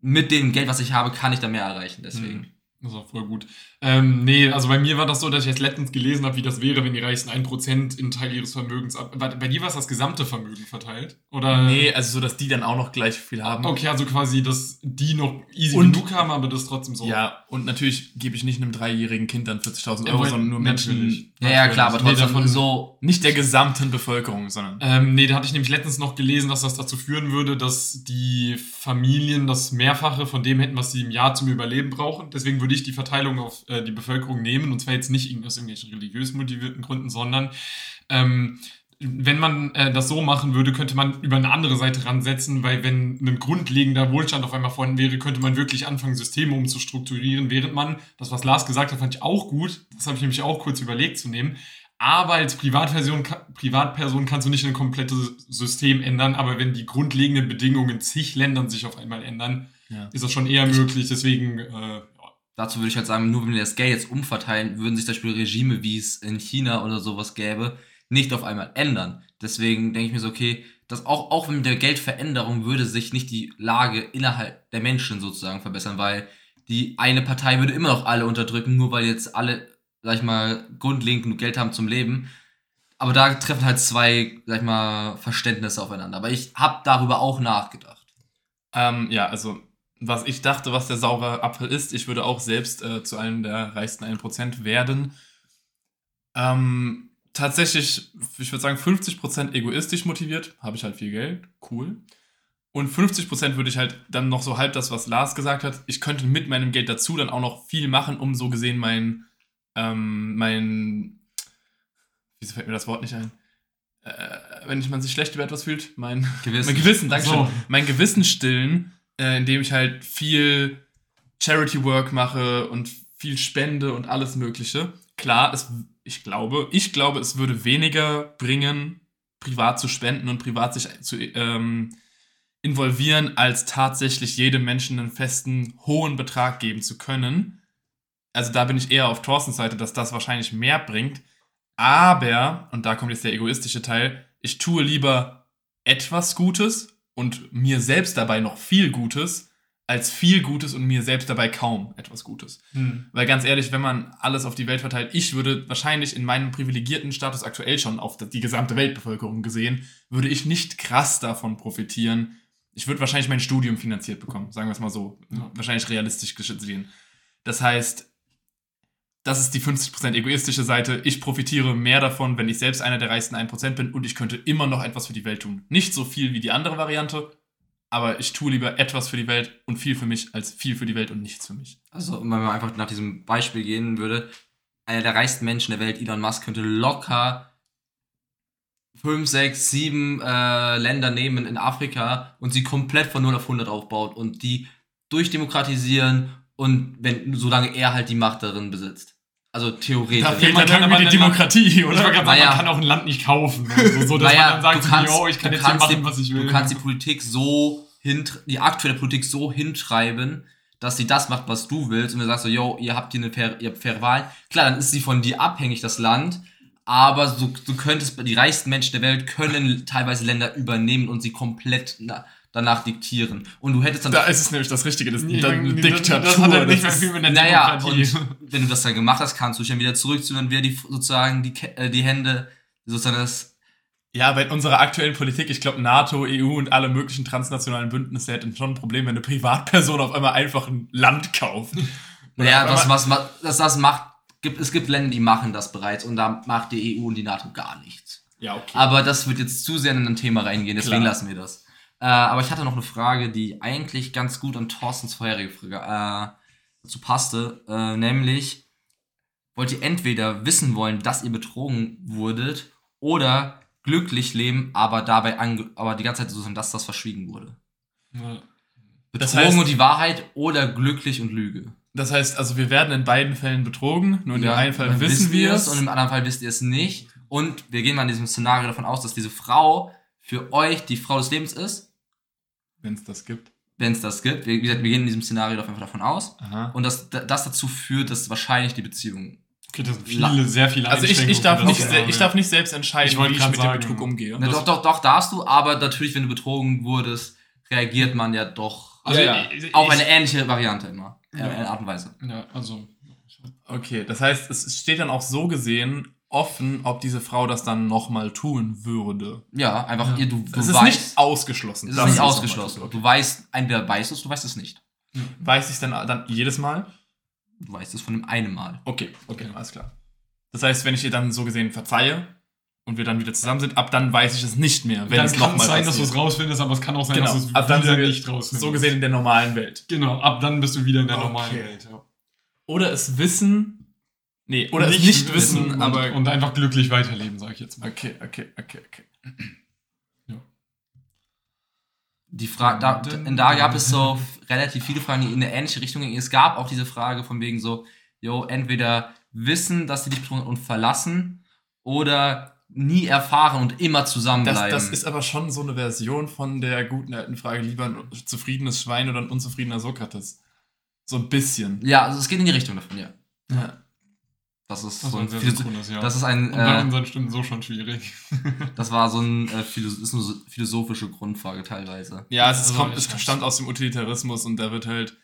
mit dem Geld, was ich habe, kann ich da mehr erreichen. Deswegen. Hm, Das auch voll gut. Ähm, nee, also bei mir war das so, dass ich jetzt letztens gelesen habe, wie das wäre, wenn die reichsten 1% in Teil ihres Vermögens ab. Bei, dir war es das gesamte Vermögen verteilt? Oder? Nee, also so, dass die dann auch noch gleich viel haben. Okay, also quasi, dass die noch easy Und- genug haben, aber das trotzdem so. Ja, und natürlich gebe ich nicht einem dreijährigen Kind dann 40.000 Ja, Euro, aber sondern nur natürlich. Menschen. Ja, ja, klar, aber Nee, trotzdem davon- so. Nicht der gesamten Bevölkerung, sondern. Ähm, nee, da hatte ich nämlich letztens noch gelesen, dass das dazu führen würde, dass die Familien das Mehrfache von dem hätten, was sie im Jahr zum Überleben brauchen. Deswegen würde ich die Verteilung auf äh, die Bevölkerung nehmen. Und zwar jetzt nicht aus irgendwelchen religiös motivierten Gründen, sondern ähm, wenn man äh, das so machen würde, könnte man über eine andere Seite ransetzen, weil wenn ein grundlegender Wohlstand auf einmal vorhanden wäre, könnte man wirklich anfangen, Systeme umzustrukturieren, während man, das was Lars gesagt hat, fand ich auch gut, das habe ich nämlich auch kurz überlegt zu nehmen, aber als Privatperson, Privatperson kannst du nicht ein komplettes System ändern, aber wenn die grundlegenden Bedingungen in zig Ländern sich auf einmal ändern, Ja. ist das schon eher möglich. Deswegen, äh. Dazu würde ich halt sagen, nur wenn wir das Geld jetzt umverteilen, würden sich zum Beispiel Regime, wie es in China oder sowas gäbe, nicht auf einmal ändern. Deswegen denke ich mir so, okay, dass auch, auch mit der Geldveränderung würde sich nicht die Lage innerhalb der Menschen sozusagen verbessern, weil die eine Partei würde immer noch alle unterdrücken, nur weil jetzt alle, sag ich mal, grundlegend genug Geld haben zum Leben. Aber da treffen halt zwei, sag ich mal, Verständnisse aufeinander. Aber ich habe darüber auch nachgedacht. Ähm, ja, also, was ich dachte, was der saure Apfel ist, ich würde auch selbst äh, zu einem der reichsten 1% werden. Ähm, tatsächlich, ich würde sagen, 50% egoistisch motiviert, habe ich halt viel Geld, cool. Und 50% würde ich halt dann noch so halb das, was Lars gesagt hat, ich könnte mit meinem Geld dazu dann auch noch viel machen, um so gesehen mein, ähm, mein, wieso fällt mir das Wort nicht ein? Äh, wenn man sich schlecht über etwas fühlt, mein Gewissen. mein Gewissen, Ach so. danke schön. Mein Gewissen stillen, äh, indem ich halt viel Charity Work mache und viel spende und alles Mögliche. Klar, es, ich glaube, ich glaube, es würde weniger bringen, privat zu spenden und privat sich zu ähm, involvieren, als tatsächlich jedem Menschen einen festen, hohen Betrag geben zu können. Also da bin ich eher auf Thorstens Seite, dass das wahrscheinlich mehr bringt. Aber, und da kommt jetzt der egoistische Teil, ich tue lieber etwas Gutes und mir selbst dabei noch viel Gutes, als viel Gutes und mir selbst dabei kaum etwas Gutes. Hm. Weil ganz ehrlich, wenn man alles auf die Welt verteilt, ich würde wahrscheinlich in meinem privilegierten Status aktuell schon auf die gesamte Weltbevölkerung gesehen, würde ich nicht krass davon profitieren. Ich würde wahrscheinlich mein Studium finanziert bekommen, sagen wir es mal so. Ja. Wahrscheinlich realistisch gesehen. Das heißt, das ist die 50% egoistische Seite. Ich profitiere mehr davon, wenn ich selbst einer der reichsten 1% bin und ich könnte immer noch etwas für die Welt tun. Nicht so viel wie die andere Variante, aber ich tue lieber etwas für die Welt und viel für mich als viel für die Welt und nichts für mich. Also, wenn man einfach nach diesem Beispiel gehen würde, einer der reichsten Menschen der Welt, Elon Musk, könnte locker fünf, sechs, sieben äh, Länder nehmen in Afrika und sie komplett von 0 auf 100 aufbaut und die durchdemokratisieren und wenn, solange er halt die Macht darin besitzt. Also theoretisch. Da fehlt man dann irgendwie die Demokratie, oder? sagen, Naja. man kann auch ein Land nicht kaufen. Also, so, dass Naja, man dann sagt, du kannst, so, yo, ich kann du jetzt hier machen, die, was ich will. Du kannst die Politik so die aktuelle Politik so hintreiben, dass sie das macht, was du willst und du sagst so, yo, ihr habt hier eine faire, ihr habt faire Wahlen. Klar, dann ist sie von dir abhängig, das Land, aber so, du könntest, die reichsten Menschen der Welt können teilweise Länder übernehmen und sie komplett na, danach diktieren. Und du hättest dann Da ist es nämlich das Richtige, das ist Nee, eine Diktatur. Das hat halt nicht mehr viel mit der naja, Demokratie. und wenn du das dann gemacht hast, kannst du dich dann wieder zurückziehen dann wäre die sozusagen die, äh, die Hände sozusagen das Ja, bei unserer aktuellen Politik, ich glaube, NATO, EU und alle möglichen transnationalen Bündnisse hätten schon ein Problem, wenn eine Privatperson auf einmal einfach ein Land kauft. Ja, Oder das, was, das, das macht, gibt, es gibt Länder, die machen das bereits und da macht die EU und die NATO gar nichts. Ja, okay. Aber das wird jetzt zu sehr in ein Thema reingehen, deswegen Klar. lassen wir das. Äh, aber ich hatte noch eine Frage, die eigentlich ganz gut an Thorstens vorherige Frage äh, dazu passte, äh, nämlich wollt ihr entweder wissen wollen, dass ihr betrogen wurdet oder glücklich leben, aber dabei ange aber die ganze Zeit so sein, dass das verschwiegen wurde. Ja. Das Betrogen heißt- und die Wahrheit oder glücklich und Lüge. Das heißt, also wir werden in beiden Fällen betrogen, nur in dem Ja, einen Fall wissen wir es. und im anderen Fall wisst ihr es nicht. Und wir gehen mal in diesem Szenario davon aus, dass diese Frau für euch die Frau des Lebens ist, Wenn es das gibt. wenn es das gibt. Wir, wie gesagt, wir gehen in diesem Szenario davon davon aus. Aha. Und das, das dazu führt, dass wahrscheinlich die Beziehung. Okay, das sind viele, sehr viele Also ich, ich, darf nicht, ich darf nicht selbst entscheiden, Ich wollte wie ich mit dem sagen. Betrug umgehe. Na, doch, doch, doch, darfst du, aber natürlich, wenn du betrogen wurdest, reagiert man ja doch Also, Ja, ja. auf eine ähnliche Variante immer. Ja. Ja. Eine Art und Weise. Ja, also. Okay, das heißt, es steht dann auch so gesehen offen, ob diese Frau das dann nochmal tun würde. Ja, einfach, Ja. ihr, du, du Es ist weißt. nicht ausgeschlossen. es Das ist nicht ausgeschlossen. Du weißt, entweder weißt du es, du weißt es nicht. Weiß ich dann, dann jedes Mal? Du weißt es von dem einen Mal. Okay, okay, alles klar. Das heißt, wenn ich ihr dann so gesehen verzeihe und wir dann wieder zusammen sind, ab dann weiß ich es nicht mehr, wenn dann es kann es sein, dass du es rausfindest, aber es kann auch sein, Genau, dass du es ab dann wieder sind wir nicht rausfindest. So gesehen in der normalen Welt. Genau, ab dann bist du wieder in der Okay. normalen Welt. Ja. Oder es wissen, nee, oder es nicht wissen, und, aber... Und einfach glücklich weiterleben, sag ich jetzt mal. okay, okay, okay, okay. Die Frage, da, da gab es so relativ viele Fragen, die in eine ähnliche Richtung gingen. Es gab auch diese Frage von wegen so, jo, entweder wissen, dass sie dich betrogen und verlassen oder nie erfahren und immer Das, zusammenbleiben. das ist aber schon so eine Version von der guten alten Frage, lieber ein zufriedenes Schwein oder ein unzufriedener Sokrates. So ein bisschen. ja, also es geht in die Richtung davon, ja. Ja. Das ist Das so ein sehr Philosoph- synchrones, ja. das ist ein, und bei äh, unseren Stimmen so schon schwierig. das war so ein, äh, Philo- ist eine so- philosophische Grundfrage teilweise. Ja, es, ist, Also, kommt, es stammt aus dem Utilitarismus und da wird halt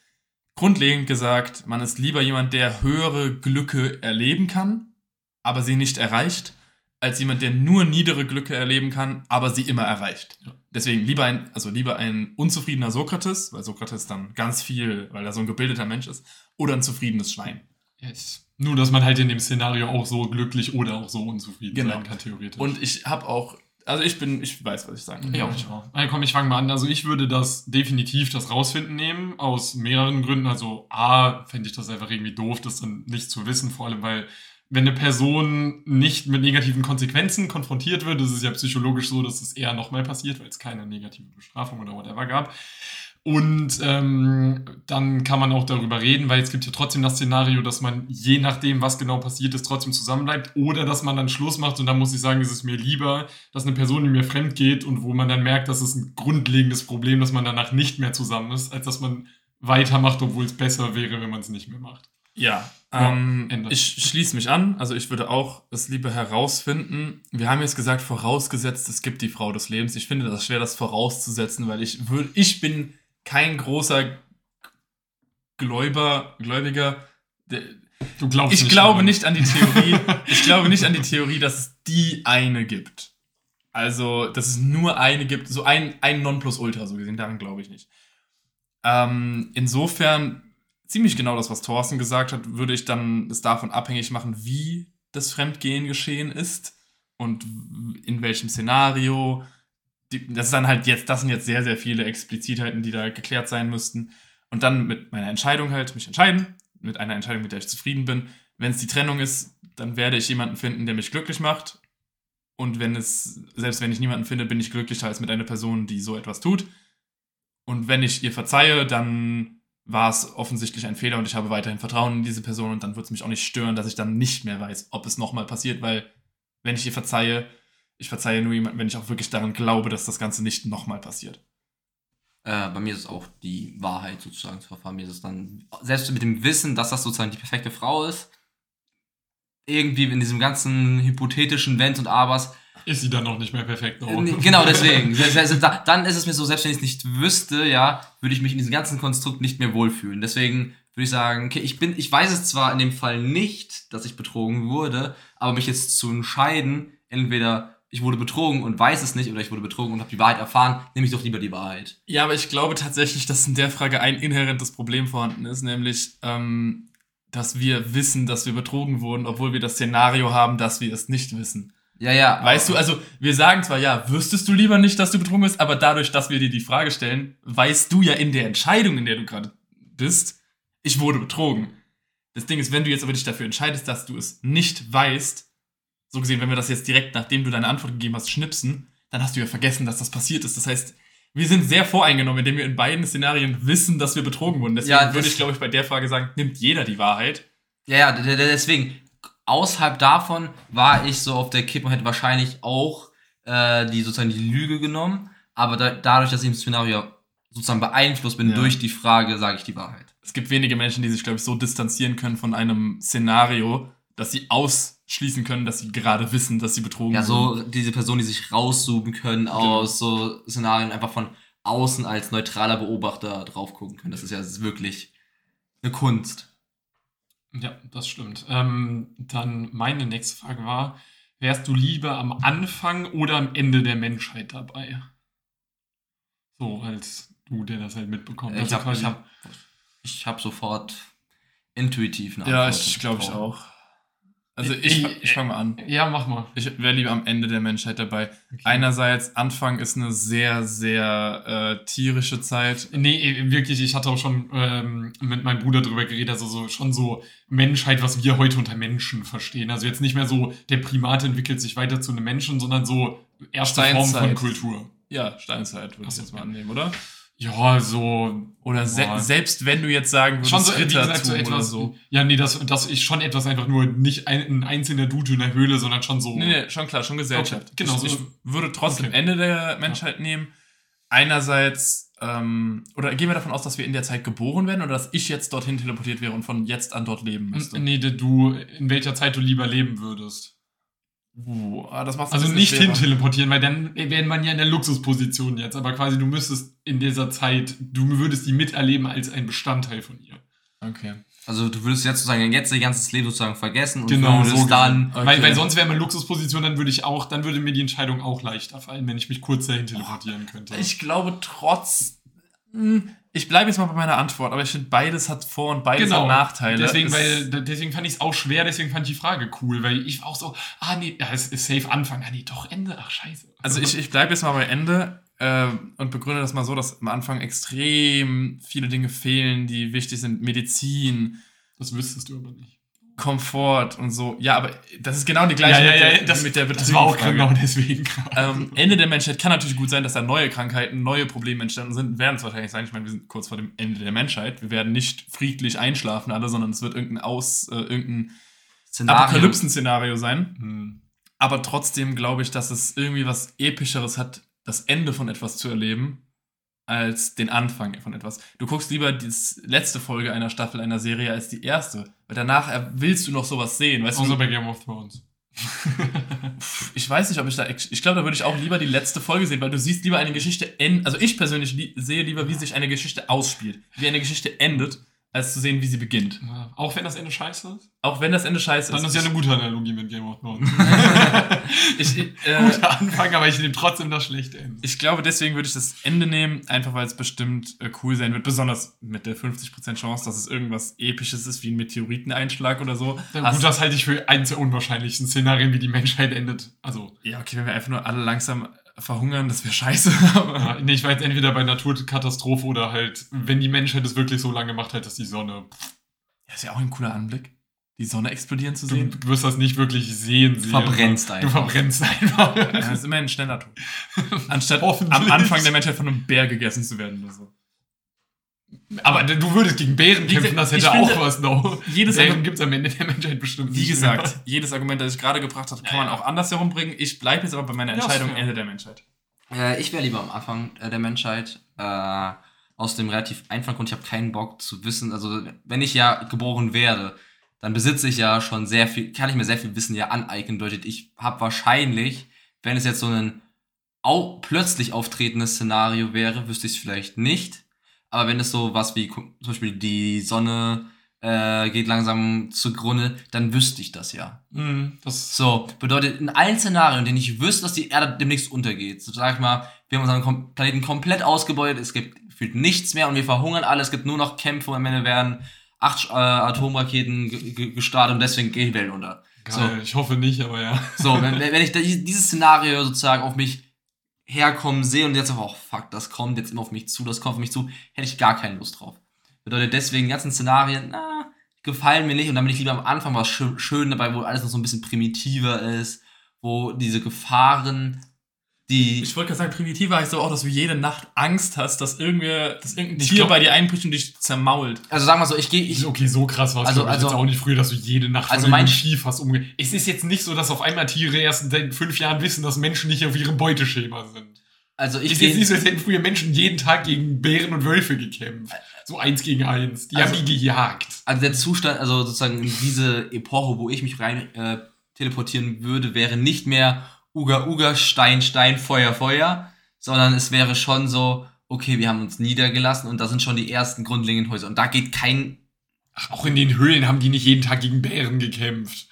grundlegend gesagt, man ist lieber jemand, der höhere Glücke erleben kann, aber sie nicht erreicht, als jemand, der nur niedere Glücke erleben kann, aber sie immer erreicht. Ja. Deswegen lieber ein, also lieber ein unzufriedener Sokrates, weil Sokrates dann ganz viel, weil er so ein gebildeter Mensch ist, oder ein zufriedenes Schwein. Yes. Nur, dass man halt in dem Szenario auch so glücklich oder auch so unzufrieden Genau. sein kann, theoretisch. Und ich habe auch, also ich bin, ich weiß, was ich sagen will. Ja, ich auch. Also komm, ich fange mal an. Also ich würde das definitiv das Rausfinden nehmen, aus mehreren Gründen. Also A, fände ich das einfach irgendwie doof, das dann nicht zu wissen, vor allem weil wenn eine Person nicht mit negativen Konsequenzen konfrontiert wird, ist es ja psychologisch so, dass es eher nochmal passiert, weil es keine negative Bestrafung oder whatever gab. Und ähm, dann kann man auch darüber reden, weil es gibt ja trotzdem das Szenario, dass man je nachdem, was genau passiert ist, trotzdem zusammenbleibt. Oder dass man dann Schluss macht und dann muss ich sagen, es ist mir lieber, dass eine Person, die mir fremd geht und wo man dann merkt, das ist ein grundlegendes Problem, dass man danach nicht mehr zusammen ist, als dass man weitermacht, obwohl es besser wäre, wenn man es nicht mehr macht. Ja, Ja, ähm, ich schließe mich an. Also ich würde auch es lieber herausfinden. Wir haben jetzt gesagt, vorausgesetzt, es gibt die Frau des Lebens. Ich finde das schwer, das vorauszusetzen, weil ich würde, ich bin kein großer Gläuber, Gläubiger, der, Du glaubst ich glaube daran. nicht an die Theorie, ich glaube nicht an die Theorie, dass es die eine gibt. Also, dass es nur eine gibt, so ein, ein Nonplusultra, so gesehen, daran glaube ich nicht. Ähm, insofern, ziemlich genau das, was Thorsten gesagt hat, würde ich dann es davon abhängig machen, wie das Fremdgehen geschehen ist und in welchem Szenario. Die, das ist dann halt jetzt, das sind jetzt sehr, sehr viele Explizitheiten, die da geklärt sein müssten. Und dann mit meiner Entscheidung halt mich entscheiden, mit einer Entscheidung, mit der ich zufrieden bin. Wenn es die Trennung ist, dann werde ich jemanden finden, der mich glücklich macht. Und wenn es, selbst wenn ich niemanden finde, bin ich glücklicher als mit einer Person, die so etwas tut. Und wenn ich ihr verzeihe, dann war es offensichtlich ein Fehler und ich habe weiterhin Vertrauen in diese Person und dann wird es mich auch nicht stören, dass ich dann nicht mehr weiß, ob es nochmal passiert, weil wenn ich ihr verzeihe, ich verzeihe nur jemanden, wenn ich auch wirklich daran glaube, dass das Ganze nicht nochmal passiert. Äh, bei mir ist es auch die Wahrheit sozusagen zu verfahren. Mir ist es dann, selbst mit dem Wissen, dass das sozusagen die perfekte Frau ist, irgendwie in diesem ganzen hypothetischen Wenns und Abers, Ist sie dann noch nicht mehr perfekt? Äh, Genau deswegen. Dann ist es mir so, selbst wenn ich es nicht wüsste, ja, würde ich mich in diesem ganzen Konstrukt nicht mehr wohlfühlen. Deswegen würde ich sagen, okay, ich bin, ich weiß es zwar in dem Fall nicht, dass ich betrogen wurde, aber mich jetzt zu entscheiden, entweder ich wurde betrogen und weiß es nicht oder ich wurde betrogen und habe die Wahrheit erfahren, nehme ich doch lieber die Wahrheit. Ja, aber ich glaube tatsächlich, dass in der Frage ein inhärentes Problem vorhanden ist, nämlich, ähm, dass wir wissen, dass wir betrogen wurden, obwohl wir das Szenario haben, dass wir es nicht wissen. Ja, ja. Weißt du, also wir sagen zwar, ja, wüsstest du lieber nicht, dass du betrogen bist, aber dadurch, dass wir dir die Frage stellen, weißt du ja in der Entscheidung, in der du gerade bist, ich wurde betrogen. Das Ding ist, wenn du jetzt aber dich dafür entscheidest, dass du es nicht weißt, so gesehen, wenn wir das jetzt direkt, nachdem du deine Antwort gegeben hast, schnipsen, dann hast du ja vergessen, dass das passiert ist. Das heißt, wir sind sehr voreingenommen, indem wir in beiden Szenarien wissen, dass wir betrogen wurden. Deswegen Ja, würde ich, glaube ich, bei der Frage sagen, nimmt jeder die Wahrheit. Ja, ja, deswegen, außerhalb davon war ich so auf der Kippe und hätte wahrscheinlich auch äh, die sozusagen die Lüge genommen, aber da, dadurch, dass ich im Szenario sozusagen beeinflusst bin Ja. durch die Frage, sage ich die Wahrheit. es gibt wenige Menschen, die sich, glaube ich, so distanzieren können von einem Szenario, dass sie ausschließen können, dass sie gerade wissen, dass sie betrogen Ja, wurden. so diese Personen, die sich rauszoomen können aus so Szenarien, einfach von außen als neutraler Beobachter drauf gucken können. Das ist ja wirklich eine Kunst. Ja, das stimmt. Ähm, dann meine nächste Frage war, wärst du lieber am Anfang oder am Ende der Menschheit dabei? So, als du, der das halt mitbekommt. Ich Also habe hab, ich hab sofort intuitiv eine Ja, Antwort ich glaube ich auch. Also ich, Ich- ich fange mal an. Ja, mach mal. Ich wäre lieber am Ende der Menschheit dabei. Okay. Einerseits, Anfang ist eine sehr, sehr äh, tierische Zeit. Nee, eh, wirklich, ich hatte auch schon ähm, mit meinem Bruder drüber geredet, also so, schon so Menschheit, was wir heute unter Menschen verstehen. Also jetzt nicht mehr so, der Primat entwickelt sich weiter zu einem Menschen, sondern so erste Form von Steinzeit. Kultur. Ja, Steinzeit würde ich jetzt mal annehmen, oder? Ja, so. Oder se Boah. selbst wenn du jetzt sagen würdest, Schon so, wie gesagt, Rittertum so etwas. so. Ja, nee, das, das ist schon etwas einfach nur nicht ein, ein einzelner Dude in der Höhle, sondern schon so. Nee, nee, schon klar, schon Gesellschaft. Okay, genau, ich, so- ich würde trotzdem Okay. Ende der Menschheit nehmen. Einerseits, ähm, oder gehen wir davon aus, dass wir in der Zeit geboren werden oder dass ich jetzt dorthin teleportiert wäre und von jetzt an dort leben müsste? Nee, du, in welcher Zeit du lieber leben würdest. Uh, ah, das macht's ein Also nicht schwerer. hin teleportieren, weil dann wäre man ja in der Luxusposition jetzt. Aber quasi, du müsstest in dieser Zeit, du würdest die miterleben als ein Bestandteil von ihr. Okay. Also du würdest jetzt sozusagen jetzt ihr ganzes Leben sozusagen vergessen und Genau, würdest so dann. Okay. Weil, weil sonst wäre man Luxusposition, dann würde ich auch, dann würde mir die Entscheidung auch leichter fallen, wenn ich mich kurz dahin teleportieren könnte. Ich glaube trotz. Ich bleibe jetzt mal bei meiner Antwort, aber ich finde, beides hat Vor- und beides Genau. hat Nachteile. Deswegen, Es- weil, deswegen fand ich es auch schwer, deswegen fand ich die Frage cool, weil ich auch so, ah nee, ja, es ist safe Anfang, ah nee, doch Ende, ach scheiße. Also ich, ich bleibe jetzt mal bei Ende äh, und begründe das mal so, dass am Anfang extrem viele Dinge fehlen, die wichtig sind. Medizin, das wüsstest du aber nicht. Komfort und so. Ja, aber das ist genau die gleiche mit, der, das, mit der das war auch genau deswegen. Ähm, Ende der Menschheit kann natürlich gut sein, dass da neue Krankheiten, neue Probleme entstanden sind. Werden es wahrscheinlich sein. Ich meine, wir sind kurz vor dem Ende der Menschheit. Wir werden nicht friedlich einschlafen alle, sondern es wird irgendein Aus, äh, irgendein Szenario. Apokalypsen-Szenario sein. Hm. Aber trotzdem glaube ich, dass es irgendwie was Epischeres hat, das Ende von etwas zu erleben, als den Anfang von etwas. Du guckst lieber die letzte Folge einer Staffel einer Serie als die erste, weil danach äh, willst du noch sowas sehen. Weißt Außer du, bei Game of Thrones. ich weiß nicht, ob ich da. Ich glaube, da würde ich auch lieber die letzte Folge sehen, weil du siehst lieber eine Geschichte enden. Also ich persönlich li sehe lieber, wie sich eine Geschichte ausspielt, wie eine Geschichte endet, als zu sehen, wie sie beginnt. Ja, Auch wenn das Ende scheiße ist? Auch wenn das Ende scheiße Dann ist. ist ja eine gute Analogie mit Game of Thrones. ich, ich, äh, Guter Anfang, aber ich nehme trotzdem das schlechte Ende. ich glaube, deswegen würde ich das Ende nehmen, einfach weil es bestimmt äh, cool sein wird. Besonders mit der 50% Chance, dass es irgendwas Episches ist, wie ein Meteoriteneinschlag oder so. Ja, Hast- gut, das halte ich für eins der unwahrscheinlichsten Szenarien, wie die Menschheit endet. Also, ja, okay, wenn wir einfach nur alle langsam verhungern, das wäre scheiße. Aber ja, nee, ich war jetzt entweder bei Naturkatastrophe oder halt, wenn die Menschheit es wirklich so lange gemacht hat, dass die Sonne. ja, ist ja auch ein cooler Anblick, die Sonne explodieren zu Du, sehen. du wirst das nicht wirklich sehen. sehen Verbrennst Du einfach. verbrennst einfach. Ja, das ist immer ein schneller Tod. Anstatt am Anfang der Menschheit von einem Bär gegessen zu werden oder so. Aber du würdest gegen Bären kämpfen, das hätte ich auch finde, was noch. jedes Bären gibt es am Ende der Menschheit bestimmt Wie nicht gesagt, jedes Argument, das ich gerade gebracht habe, kann man auch anders herumbringen. Ich bleibe jetzt aber bei meiner Ja, Entscheidung fair. Ende der Menschheit. Äh, ich wäre lieber am Anfang äh, der Menschheit. Äh, aus dem relativ einfachen Grund, ich habe keinen Bock zu wissen. Also, wenn ich ja geboren werde, dann besitze ich ja schon sehr viel, kann ich mir sehr viel Wissen ja aneignen. Bedeutet, ich habe wahrscheinlich, wenn es jetzt so ein au plötzlich auftretendes Szenario wäre, wüsste ich es vielleicht nicht. Aber wenn es so was wie zum Beispiel die Sonne äh, geht langsam zugrunde, dann wüsste ich das ja. Mhm, das So, bedeutet, in allen Szenarien, in denen ich wüsste, dass die Erde demnächst untergeht, so sag ich mal, wir haben unseren Planeten komplett ausgebeutet, es gibt gefühlt nichts mehr und wir verhungern alle, es gibt nur noch Kämpfe und am Ende werden acht äh, Atomraketen ge- ge- gestartet und deswegen geht die Welt unter. geil. Ich hoffe nicht, aber ja. So, wenn, wenn ich dieses Szenario sozusagen auf mich herkommen sehe und jetzt auch, oh fuck, das kommt jetzt immer auf mich zu, das kommt auf mich zu, hätte ich gar keine Lust drauf. Bedeutet deswegen, ganzen Szenarien, na, gefallen mir nicht und dann bin ich lieber am Anfang was schön dabei, wo alles noch so ein bisschen primitiver ist, wo diese Gefahren, die. Ich wollte gerade sagen, primitiver heißt aber auch, dass du jede Nacht Angst hast, dass irgendwer, dass irgendein Ich Tier glaub- bei dir einbricht und dich zermault. Also sagen wir so, ich gehe, ich, okay, so krass war es Also- also, jetzt auch nicht früher, dass du jede Nacht Also mein- Vieh fast umge... Es ist jetzt nicht so, dass auf einmal Tiere erst in fünf Jahren wissen, dass Menschen nicht auf ihrem Beuteschema sind. also Es ich ist jetzt nicht so, als hätten früher Menschen jeden Tag gegen Bären und Wölfe gekämpft. So eins gegen eins. Die Also- haben die gejagt. also der Zustand, also sozusagen in diese Epoche, wo ich mich rein äh, teleportieren würde, wäre nicht mehr Uga Uga, Stein, Stein, Feuer, Feuer, sondern es wäre schon so, okay, wir haben uns niedergelassen und da sind schon die ersten grundlegenden Häuser und da geht kein Ach, auch in den Höhlen haben die nicht jeden Tag gegen Bären gekämpft.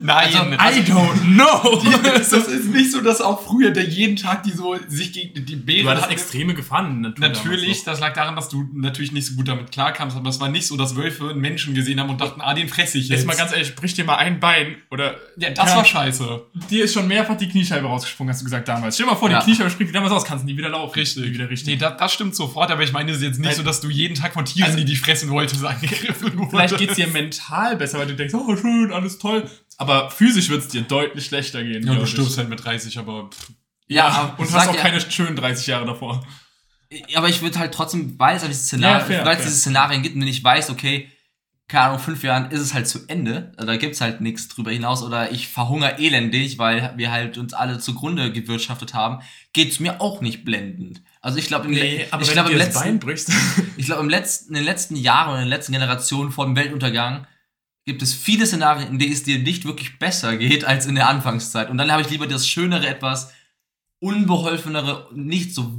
Nein, Also, I don't know! das ist nicht so, dass auch früher der jeden Tag die so sich gegen die Bären Du hattest extreme Gefahren. Natürlich, das lag daran, dass du natürlich nicht so gut damit klarkamst, aber es war nicht so, dass Wölfe einen Menschen gesehen haben und dachten, ah, den fresse ich jetzt. Jetzt mal ganz ehrlich, brich dir mal ein Bein oder. ja, das Ja. war scheiße. Dir ist schon mehrfach die Kniescheibe rausgesprungen, hast du gesagt damals. Stell dir mal vor, Ja. die Kniescheibe springt dir damals raus, kannst du nie wieder laufen. Nie wieder richtig. Nee, das, das stimmt sofort, aber ich meine, es ist jetzt nicht Also- so, dass du jeden Tag von Tieren, Also- die dich fressen wolltest, angegriffen wurdest. Vielleicht geht's dir mental besser, weil du denkst, oh schön, alles toll. Aber physisch wird's dir deutlich schlechter gehen. Ja, glaub du stirbst halt mit 30, aber pff, Ja, und ich hast auch ja- keine schönen 30 Jahre davor. aber ich würde halt trotzdem, weil es halt diese Szenarien, Ja, fair, weil es fair. diese Szenarien gibt und ich weiß, okay, keine Ahnung, fünf Jahren ist es halt zu Ende, also da gibt's halt nichts drüber hinaus oder ich verhungere elendig, weil wir halt uns alle zugrunde gewirtschaftet haben, geht's mir auch nicht blendend. Also ich glaube, im, Le- ich glaube im letzten, brichst. ich glaube im letzten, in den letzten Jahren und in den letzten Generationen vor dem Weltuntergang gibt es viele Szenarien, in denen es dir nicht wirklich besser geht als in der Anfangszeit. Und dann habe ich lieber das schönere, etwas unbeholfenere, nicht so,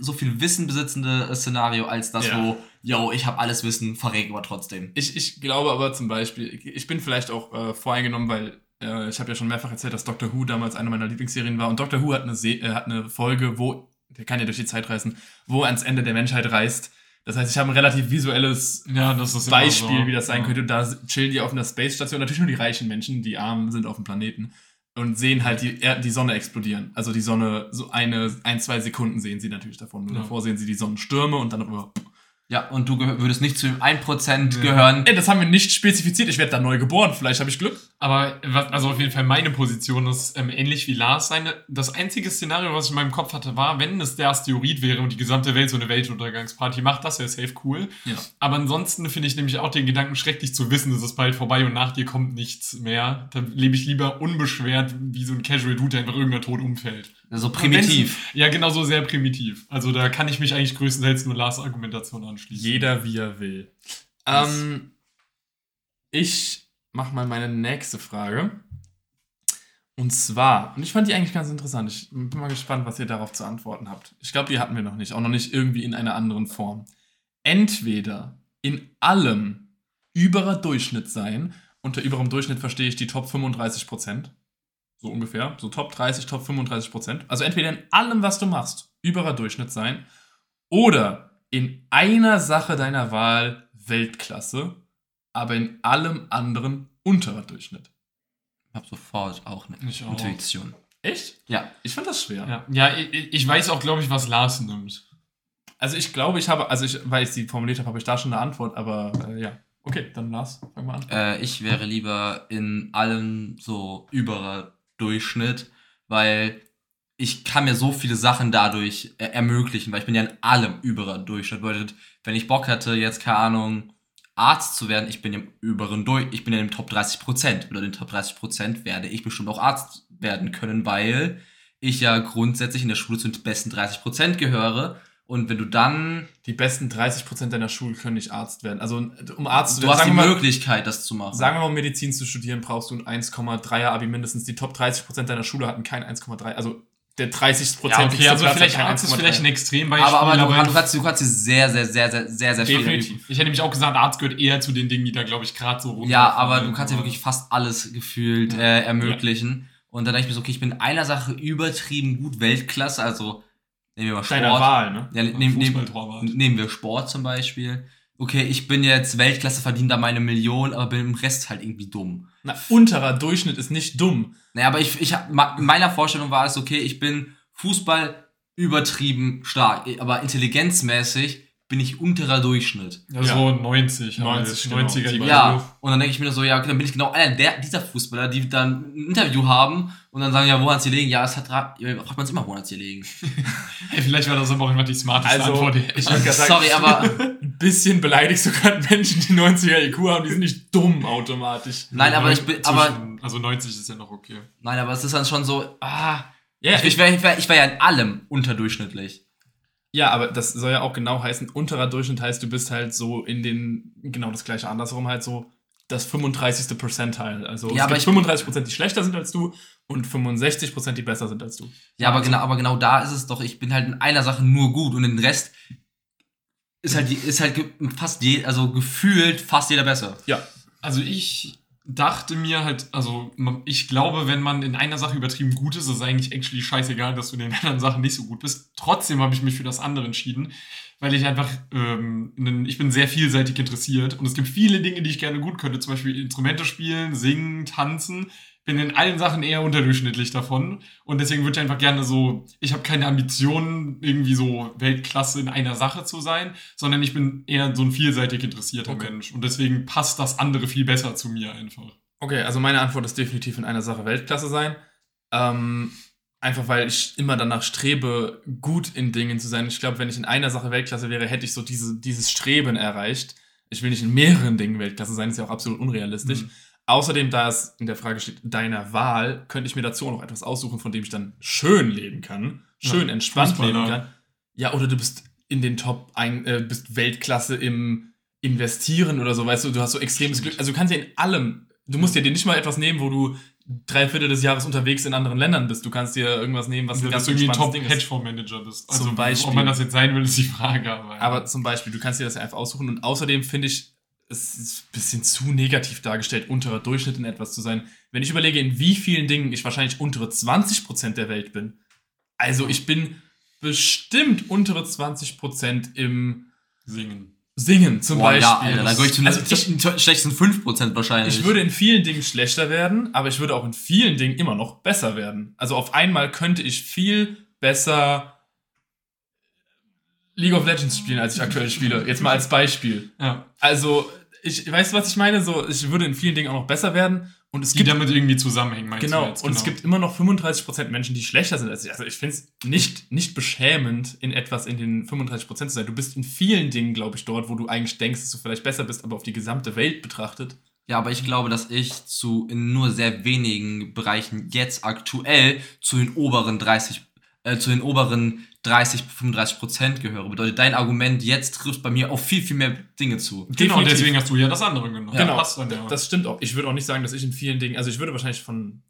so viel Wissen besitzende äh, Szenario als das, Ja. wo, yo, ich habe alles Wissen, verreg aber trotzdem. Ich, ich glaube aber zum Beispiel, ich bin vielleicht auch äh, voreingenommen, weil äh, ich habe ja schon mehrfach erzählt, dass Doctor Who damals eine meiner Lieblingsserien war. Und Doctor Who hat eine, Se äh, hat eine Folge, wo, der kann ja durch die Zeit reisen, wo er ans Ende der Menschheit reist. Das heißt, ich habe ein relativ visuelles ja, Beispiel, so. wie das sein Ja. könnte. Da chillen die auf einer Space Station, natürlich nur die reichen Menschen, die arm sind auf dem Planeten und sehen halt die, Er- die Sonne explodieren. Also die Sonne, so eine, ein, zwei Sekunden sehen sie natürlich davon. Ja. davor sehen sie die Sonnenstürme und dann darüber. Ja, und du würdest nicht zu dem 1% Ja. gehören. Ey, das haben wir nicht spezifiziert. Ich werde da neu geboren. Vielleicht habe ich Glück. Aber was, also auf jeden Fall meine Position ist ähm, ähnlich wie Lars seine. Das einzige Szenario, was ich in meinem Kopf hatte, war, wenn es der Asteroid wäre und die gesamte Welt so eine Weltuntergangsparty macht, das wäre safe cool. Ja. Aber ansonsten finde ich nämlich auch den Gedanken schrecklich zu wissen, es ist bald vorbei und nach dir kommt nichts mehr. Dann lebe ich lieber unbeschwert wie so ein Casual Dude, der einfach irgendwer tot umfällt. So primitiv. Ja, genau so sehr primitiv. Also da kann ich mich eigentlich größtenteils nur Lars Argumentation anschließen. Jeder wie er will. Ähm, ich mache mal meine nächste Frage. Und zwar, und ich fand die eigentlich ganz interessant. Ich bin mal gespannt, was ihr darauf zu antworten habt. Ich glaube, die hatten wir noch nicht. Auch noch nicht irgendwie in einer anderen Form. Entweder in allem überer Durchschnitt sein. Unter überem Durchschnitt verstehe ich die Top 35 Prozent. So ungefähr. So Top 30, Top 35 Prozent. Also entweder in allem, was du machst, überer Durchschnitt sein. Oder in einer Sache deiner Wahl Weltklasse, aber in allem anderen unterer Durchschnitt. Ich habe sofort auch eine Ich auch. Intuition. Echt? Ja. Ich fand das schwer. Ja, ja ich, ich weiß auch, glaube ich, was Lars nimmt. Also ich glaube, ich habe, also ich, weil ich sie formuliert habe, habe ich da schon eine Antwort, aber äh, ja. Okay, dann Lars, fang mal an. Äh, ich wäre lieber in allem so überer Durchschnitt, weil ich kann mir so viele Sachen dadurch äh, ermöglichen, weil ich bin ja in allem überer Durchschnitt. Bedeutet, wenn ich Bock hätte, jetzt keine Ahnung, Arzt zu werden, ich bin im überen Durch, ich bin in den Top 30 Prozent. Oder den Top 30 Prozent werde ich bestimmt auch Arzt werden können, weil ich ja grundsätzlich in der Schule zu den besten 30 Prozent gehöre. Und wenn du dann, Die besten 30% deiner Schule können nicht Arzt werden. Also um Arzt zu du werden, hast die mal, Möglichkeit, das zu machen. sagen wir mal, um Medizin zu studieren, brauchst du ein 1,3er Abi mindestens. Die Top 30% deiner Schule hatten kein 1,3. Also der 30% Ja, okay, also vielleicht Arzt ist 1,3. vielleicht ein Extrembeispiel. aber, aber, du, aber du, kannst, du kannst dir sehr, sehr, sehr, sehr, sehr, sehr Definitiv. ich hätte nämlich auch gesagt, Arzt gehört eher zu den Dingen, die da, glaube ich, gerade so runter. Ja, aber du kannst dir wirklich fast alles gefühlt Ja. äh, ermöglichen. Und dann denke ich mir so, okay, ich bin in einer Sache übertrieben gut Weltklasse, also nehmen wir mal Sport. Deiner Wahl, ne? Ja, nehmen, nehmen, Fußballtorwart. nehmen wir Sport zum Beispiel. Okay, ich bin jetzt Weltklasse, verdiene da meine Million, aber bin im Rest halt irgendwie dumm. Na, unterer Durchschnitt ist nicht dumm. Naja, aber ich, ich in meiner Vorstellung war es, okay, ich bin Fußball übertrieben stark, aber intelligenzmäßig bin ich unterer Durchschnitt. Ja, so 90. 90, halt. 90er genau. Ja, und dann denke ich mir so, ja, okay, dann bin ich genau einer der, dieser Fußballer, die dann ein Interview haben und dann sagen, ja, wo hat's hier liegen? Ja, es hat, ja, fragt man es immer, wo hat's hier liegen. Hey, vielleicht war das aber auch immer die smarteste Also, Antwort. ich gerade sagen, Sorry, aber, ein bisschen beleidigst du gerade Menschen, die 90er IQ haben, die sind nicht dumm automatisch. nein, aber ich bin, aber, Zwischen- Also 90 ist ja noch okay. nein, aber es ist dann schon so, ah, Ja, ich, ich wäre ich wär, ich wär ja in allem unterdurchschnittlich. Ja, aber das soll ja auch genau heißen, unterer Durchschnitt heißt, du bist halt so in den, genau das gleiche andersrum halt so, das 35. Percentile. Also Ja, es gibt 35 Prozent, die schlechter sind als du und 65 Prozent, die besser sind als du. Ja, aber genau, aber genau da ist es doch, ich bin halt in einer Sache nur gut und den Rest ist halt, ist halt fast je, also gefühlt fast jeder besser. Ja, Also ich dachte mir halt, also ich glaube, wenn man in einer Sache übertrieben gut ist, ist es eigentlich actually scheißegal, dass du in den anderen Sachen nicht so gut bist. Trotzdem habe ich mich für das andere entschieden, weil ich einfach, ähm, ich bin sehr vielseitig interessiert und es gibt viele Dinge, die ich gerne gut könnte, zum Beispiel Instrumente spielen, singen, tanzen. Bin in allen Sachen eher unterdurchschnittlich davon und deswegen würde ich einfach gerne so, ich habe keine Ambitionen, irgendwie so Weltklasse in einer Sache zu sein, sondern ich bin eher so ein vielseitig interessierter Okay. Mensch und deswegen passt das andere viel besser zu mir einfach. okay, also meine Antwort ist definitiv in einer Sache Weltklasse sein. Ähm, einfach weil ich immer danach strebe, gut in Dingen zu sein. Ich glaube, wenn ich in einer Sache Weltklasse wäre, hätte ich so diese, dieses Streben erreicht. Ich will nicht in mehreren Dingen Weltklasse sein, ist ja auch absolut unrealistisch. Mhm. Außerdem, da es in der Frage steht, deiner Wahl, könnte ich mir dazu auch noch etwas aussuchen, von dem ich dann schön leben kann, schön Ja, entspannt Fußballer. leben kann. Ja, oder du bist in den Top, ein, äh, bist Weltklasse im Investieren oder so, weißt du, du hast so extremes Stimmt. Glück. Also du kannst ja in allem, du musst ja dir nicht mal etwas nehmen, wo du drei Viertel des Jahres unterwegs in anderen Ländern bist. Du kannst dir irgendwas nehmen, was Also, ein ganz du irgendwie ein entspanntes Ding ist. Top-Hedgefonds-Manager bist. Also, Zum Beispiel. ob man das jetzt sein will, ist die Frage. Aber, Aber zum Beispiel, du kannst dir das ja einfach aussuchen und außerdem finde ich, es ist ein bisschen zu negativ dargestellt, unterer Durchschnitt in etwas zu sein. Wenn ich überlege, in wie vielen Dingen ich wahrscheinlich untere 20% der Welt bin. Also ich bin bestimmt untere 20% im singen. Singen zum Boah, Beispiel. ja, Alter, dann ich zu also ich, schlechtesten 5% wahrscheinlich. ich würde in vielen Dingen schlechter werden, aber ich würde auch in vielen Dingen immer noch besser werden. Also auf einmal könnte ich viel besser League of Legends spielen, als ich aktuell spiele. Jetzt mal als Beispiel. Ja, Also, ich weißt du, was ich meine? So, ich würde in vielen Dingen auch noch besser werden. Und es die gibt damit irgendwie zusammenhängen, meinst genau, du jetzt? und es gibt immer noch 35% Menschen, die schlechter sind als ich. Also ich finde es nicht, nicht beschämend, in etwas in den 35% zu sein. Du bist in vielen Dingen, glaube ich, dort, wo du eigentlich denkst, dass du vielleicht besser bist, aber auf die gesamte Welt betrachtet. Ja, aber ich glaube, dass ich zu in nur sehr wenigen Bereichen jetzt aktuell zu den oberen 30, äh, zu den oberen 30, 35 Prozent gehöre. Bedeutet, dein Argument jetzt trifft bei mir auf viel, viel mehr Dinge zu. Genau, Definitiv. deswegen hast du ja das andere genommen. Genau, passt dann ja. das stimmt auch. Ich würde auch nicht sagen, dass ich in vielen Dingen, also ich würde wahrscheinlich von,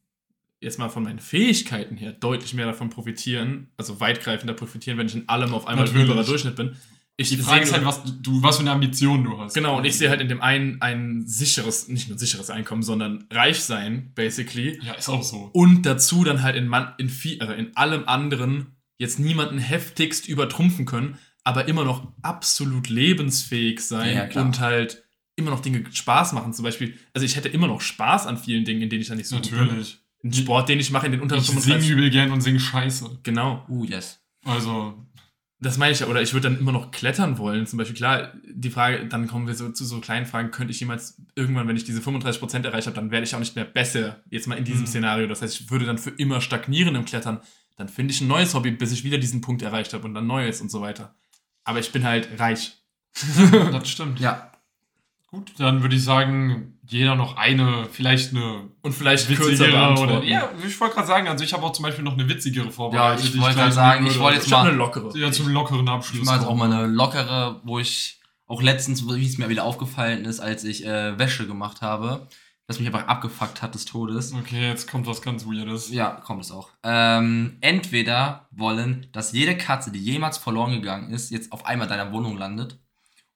jetzt mal von meinen Fähigkeiten her, deutlich mehr davon profitieren, also weitgreifender profitieren, wenn ich in allem auf einmal Natürlich. überer Durchschnitt bin. Ich Die Frage ist sehe halt, was du, was für eine Ambition du hast. Genau, und ich sehe halt in dem einen ein sicheres, nicht nur sicheres Einkommen, sondern reich sein, basically. Ja, ist auch so. Und dazu dann halt in, man, in, viel, also in allem anderen jetzt niemanden heftigst übertrumpfen können, aber immer noch absolut lebensfähig sein Ja, und halt immer noch Dinge Spaß machen. Zum Beispiel, also ich hätte immer noch Spaß an vielen Dingen, in denen ich dann nicht so. Natürlich. Ein Sport, den ich mache in den unteren Ich singe 35. übel gern und singe Scheiße. Genau. Uh, yes. Also, Das meine ich ja. Oder ich würde dann immer noch klettern wollen. Zum Beispiel, klar, die Frage, dann kommen wir so zu so kleinen Fragen, könnte ich jemals irgendwann, wenn ich diese 35% erreicht habe, dann werde ich auch nicht mehr besser. Jetzt mal in diesem Mhm. Szenario. Das heißt, ich würde dann für immer stagnieren im Klettern. Dann finde ich ein neues Hobby, bis ich wieder diesen Punkt erreicht habe und dann neues und so weiter. Aber ich bin halt reich. das stimmt. Ja. Gut, dann würde ich sagen, jeder noch eine, vielleicht eine Und vielleicht witzigere oder. Ja, ich wollte gerade sagen, also ich habe auch zum Beispiel noch eine witzigere Ja, vorbereitet. ich wollte gerade sagen, ich wollte jetzt Ich mal, eine lockere. Ja, zum lockeren ich Abschluss. mache jetzt auch mal eine lockere, wo ich auch letztens, wie es mir wieder aufgefallen ist, als ich äh, Wäsche gemacht habe, das mich einfach abgefuckt hat des Todes. Okay, jetzt kommt was ganz Weirdes. Ja, kommt es auch. Ähm, entweder wollen, dass jede Katze, die jemals verloren gegangen ist, jetzt auf einmal in deiner Wohnung landet.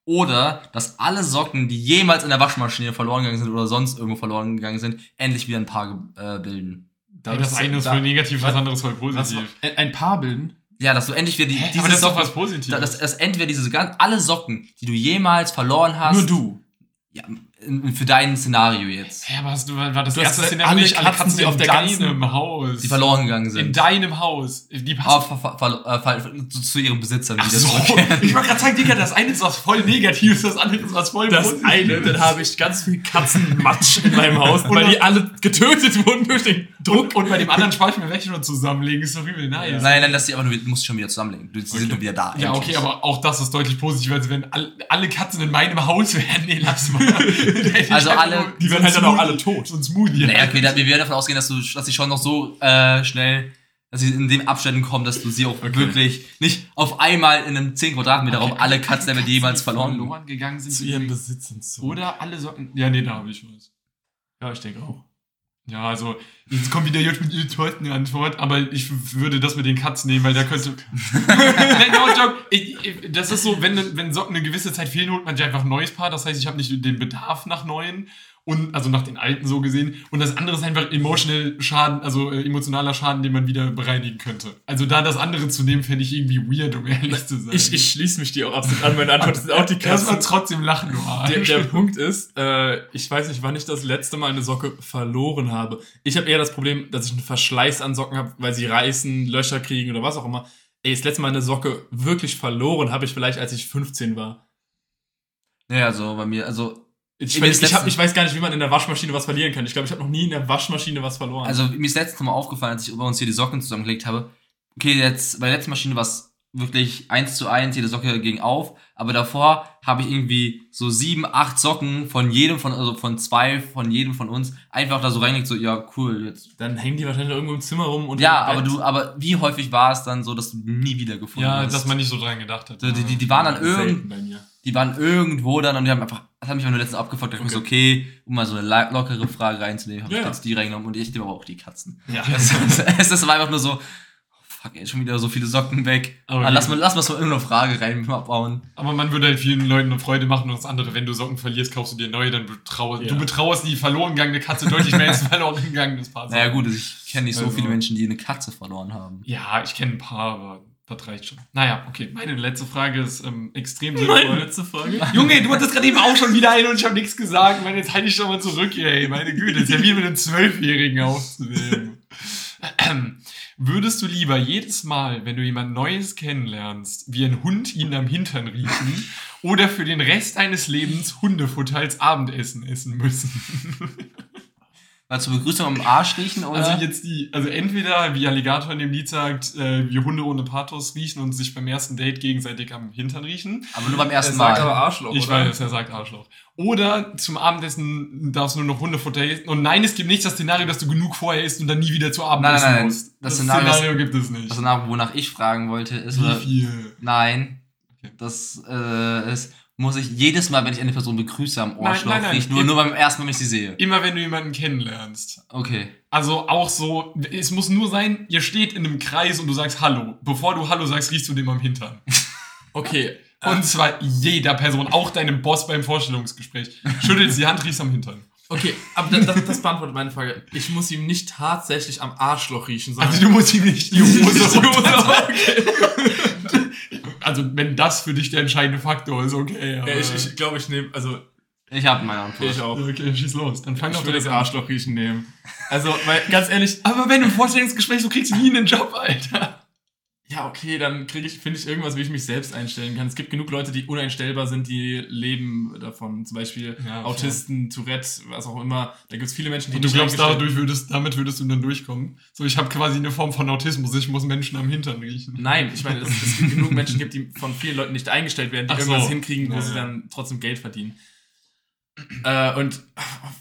Oder dass alle Socken, die jemals in der Waschmaschine verloren gegangen sind oder sonst irgendwo verloren gegangen sind, endlich wieder ein Paar äh, bilden. Ja, das eine ist da- voll negativ, das was- andere ist voll was, positiv. ein ein Paar bilden? Ja, dass du endlich wieder die, Hä, diese aber das ist doch Socken, was Positives. da- dass, dass entweder diese ganz, alle Socken, die du jemals verloren hast, Nur du. Ja, für dein Szenario jetzt, Hä, aber hast du, war das Du erste Szenario alle nicht alle Katzen, Katzen, die in auf der deinem ganzen- Haus? die verloren gegangen In sind. deinem Haus. Die Aber passen. ver, ver, ver, ver, zu, Besitzern Ach wieder so, ich wollte gerade sagen, Digga, das eine ist was voll Negatives, das andere ist was voll Das Positives. eine, dann habe ich ganz viel Katzenmatsch in meinem Haus, weil die alle getötet wurden durch den Druck und bei dem anderen spare ich mir weg und zusammenlegen, ist doch übel nice. Nein, nein, das ist aber du musst schon wieder zusammenlegen. Du, sie sind Okay. nur wieder da. Ja, endlich. okay, aber auch das ist deutlich positiver, als wenn all, alle Katzen in meinem Haus wären. Nee, lass mal. Also alle- Die werden halt dann auch alle tot. So ein Smoothie. Naja, okay, da, wir werden davon ausgehen, dass du, dass sie schon noch so äh, schnell, dass sie in dem Abständen kommen, dass du sie auch wirklich nicht auf einmal in einem 10 Quadratmeter Raum alle Katzen, die jemals verloren. verloren gegangen sind. Zu ihren Besitzern zu. Oder alle Socken. Ja, nee, da habe ich was. Ja, ich denke auch. Ja, also, jetzt kommt wieder jetzt mit ihr tollsten Antwort, aber ich würde das mit den Katzen nehmen, weil da könnte. Nein, no joke. Ich, ich, das ist so, wenn, wenn Socken eine gewisse Zeit fehlen, holt man sich einfach ein neues Paar. Das heißt, ich habe nicht den Bedarf nach neuen. Und, also nach den alten so gesehen. Und das andere ist einfach emotional Schaden, also äh, emotionaler Schaden, den man wieder bereinigen könnte. Also da das andere zu nehmen, fände ich irgendwie weird, um ehrlich zu sein. Ich, ich schließe mich dir auch absolut an. Meine Antwort ist auch die Erstmal Katzen. trotzdem lachen, du Arsch. Der, der Punkt ist, äh, ich weiß nicht, wann ich das letzte Mal eine Socke verloren habe. Ich habe eher das Problem, dass ich einen Verschleiß an Socken habe, weil sie reißen, Löcher kriegen oder was auch immer. Ey, das letzte Mal eine Socke wirklich verloren habe ich vielleicht, als ich 15 war. Ja, also bei mir, also, Ich, ist ich, hab, ich weiß gar nicht, wie man in der Waschmaschine was verlieren kann. Ich glaube, ich habe noch nie in der Waschmaschine was verloren. also mir ist letztens mal aufgefallen, als ich über uns hier die Socken zusammengelegt habe. Okay, jetzt bei der letzten Maschine war es wirklich eins zu eins, jede Socke ging auf, aber davor habe ich irgendwie so sieben, acht Socken von jedem von, also von zwei, von jedem von uns einfach da so reingelegt, so, ja, cool, jetzt. dann hängen die wahrscheinlich irgendwo im Zimmer rum und Ja, aber du, aber wie häufig war es dann so, dass du nie wieder gefunden ja, hast? dass man nicht so dran gedacht hat. So, die, die, die waren dann irgend, bei die waren irgendwo dann und die haben einfach, das hat mich aber nur letztens abgefuckt, da dachte ich so, okay, um mal so eine lockere Frage reinzunehmen, habe Ja, ich jetzt die reingenommen und ich nehme aber auch die Katzen. Ja. Es, es, aber einfach nur so, oh, fuck, ey, schon wieder so viele Socken weg. Aber Ah, lass, mal, lass mal so irgendeine Frage reinbauen. Aber man würde halt vielen Leuten eine Freude machen und das andere, wenn du Socken verlierst, kaufst du dir neue, dann betrauerst Ja. du betrauerst die verloren gegangene Katze deutlich mehr als verloren gegangenes Paar. Naja gut, also ich kenne nicht so Also- viele Menschen, die eine Katze verloren haben. Ja, ich kenne ein paar, aber das reicht schon. Naja, okay. Meine letzte Frage ist ähm, extrem Meine sinnvoll. letzte Frage. Junge, du hattest gerade eben auch schon wieder ein und ich habe nichts gesagt. Mann, jetzt halte ich schon mal zurück, ey. Meine Güte, das ist ja wie mit einem Zwölfjährigen aufzunehmen. Würdest du lieber jedes Mal, wenn du jemand Neues kennenlernst, wie ein Hund ihn am Hintern riechen oder für den Rest deines Lebens Hundefutter als Abendessen essen müssen? Mal zur Begrüßung am Arsch riechen oder? Also jetzt die, also entweder wie Alligator in dem Lied sagt, äh, wie Hunde ohne Pathos riechen und sich beim ersten Date gegenseitig am Hintern riechen. aber nur beim ersten sagt aber Mal. Arschloch, Ich oder? weiß, er sagt Arschloch. Oder zum Abendessen darfst du nur noch Hundefutter essen. Und nein, es gibt nicht das Szenario, dass du genug vorher isst und dann nie wieder zu Abend Nein, essen nein, nein. musst. Das Das, Szenario- Szenario, gibt es nicht. Also nach, wonach ich fragen wollte, ist, Wie viel? nein, Okay. das äh, ist, muss ich jedes Mal, wenn ich eine Person begrüße, am Ohrschloch nein, nein. riechen. Nur, nur beim ersten Mal, wenn ich sie sehe. Immer wenn du jemanden kennenlernst. Okay. Also auch so, es muss nur sein, ihr steht in einem Kreis und du sagst Hallo. Bevor du Hallo sagst, riechst du dem am Hintern. Okay, Und zwar jeder Person, auch deinem Boss beim Vorstellungsgespräch. Schüttelst die Hand, riechst am Hintern. Okay, aber das, das, das beantwortet meine Frage. Ich muss ihm nicht tatsächlich am Arschloch riechen, sondern Also du musst ihm nicht die Hose Die Hose runter- Also wenn das für dich der entscheidende Faktor ist, okay. Aber Ja, ich ich glaube, ich nehme, also Ich habe meine Antwort. ich auch. Okay, schieß los. Dann fang Ich doch würde das. Arschloch riechen nehmen. Also, weil, ganz ehrlich, Aber wenn du im Vorstellungsgespräch so kriegst, nie einen Job, Alter. Ja, okay, dann kriege ich, finde ich irgendwas, wie ich mich selbst einstellen kann. Es gibt genug Leute, die uneinstellbar sind, die leben davon. Zum Beispiel Ja, klar. Autisten, Tourette, was auch immer. Da gibt es viele Menschen, die Und du nicht glaubst, dadurch würdest, damit würdest du dann durchkommen? So, ich habe quasi eine Form von Autismus. Ich muss Menschen am Hintern riechen. Nein, ich meine, es, es gibt genug Menschen, gibt, die von vielen Leuten nicht eingestellt werden, die Ach so. irgendwas hinkriegen, wo Ja, sie dann trotzdem Geld verdienen. Äh, und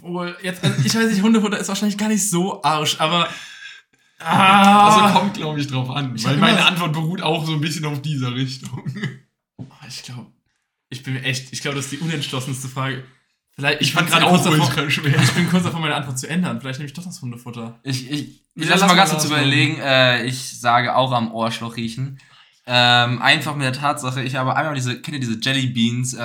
obwohl, jetzt, also ich weiß nicht, Hundefutter ist wahrscheinlich gar nicht so arsch, aber. Ah, Also kommt, glaube ich, drauf an. Ich weil meine Antwort beruht auch so ein bisschen auf dieser Richtung. ich glaube, ich bin mir echt, ich glaube, das ist die unentschlossenste Frage. Vielleicht, Ich bin fand gerade auch kurz davor, schwer. ich bin kurz davor, meine Antwort zu ändern. Vielleicht nehme ich doch das Hundefutter. Ich, ich, ich lass lass mal ganz kurz überlegen. Äh, ich sage auch am Ohrschloch riechen. Ähm, einfach mit der Tatsache, ich habe einmal diese, kennt ihr diese Jelly Beans äh,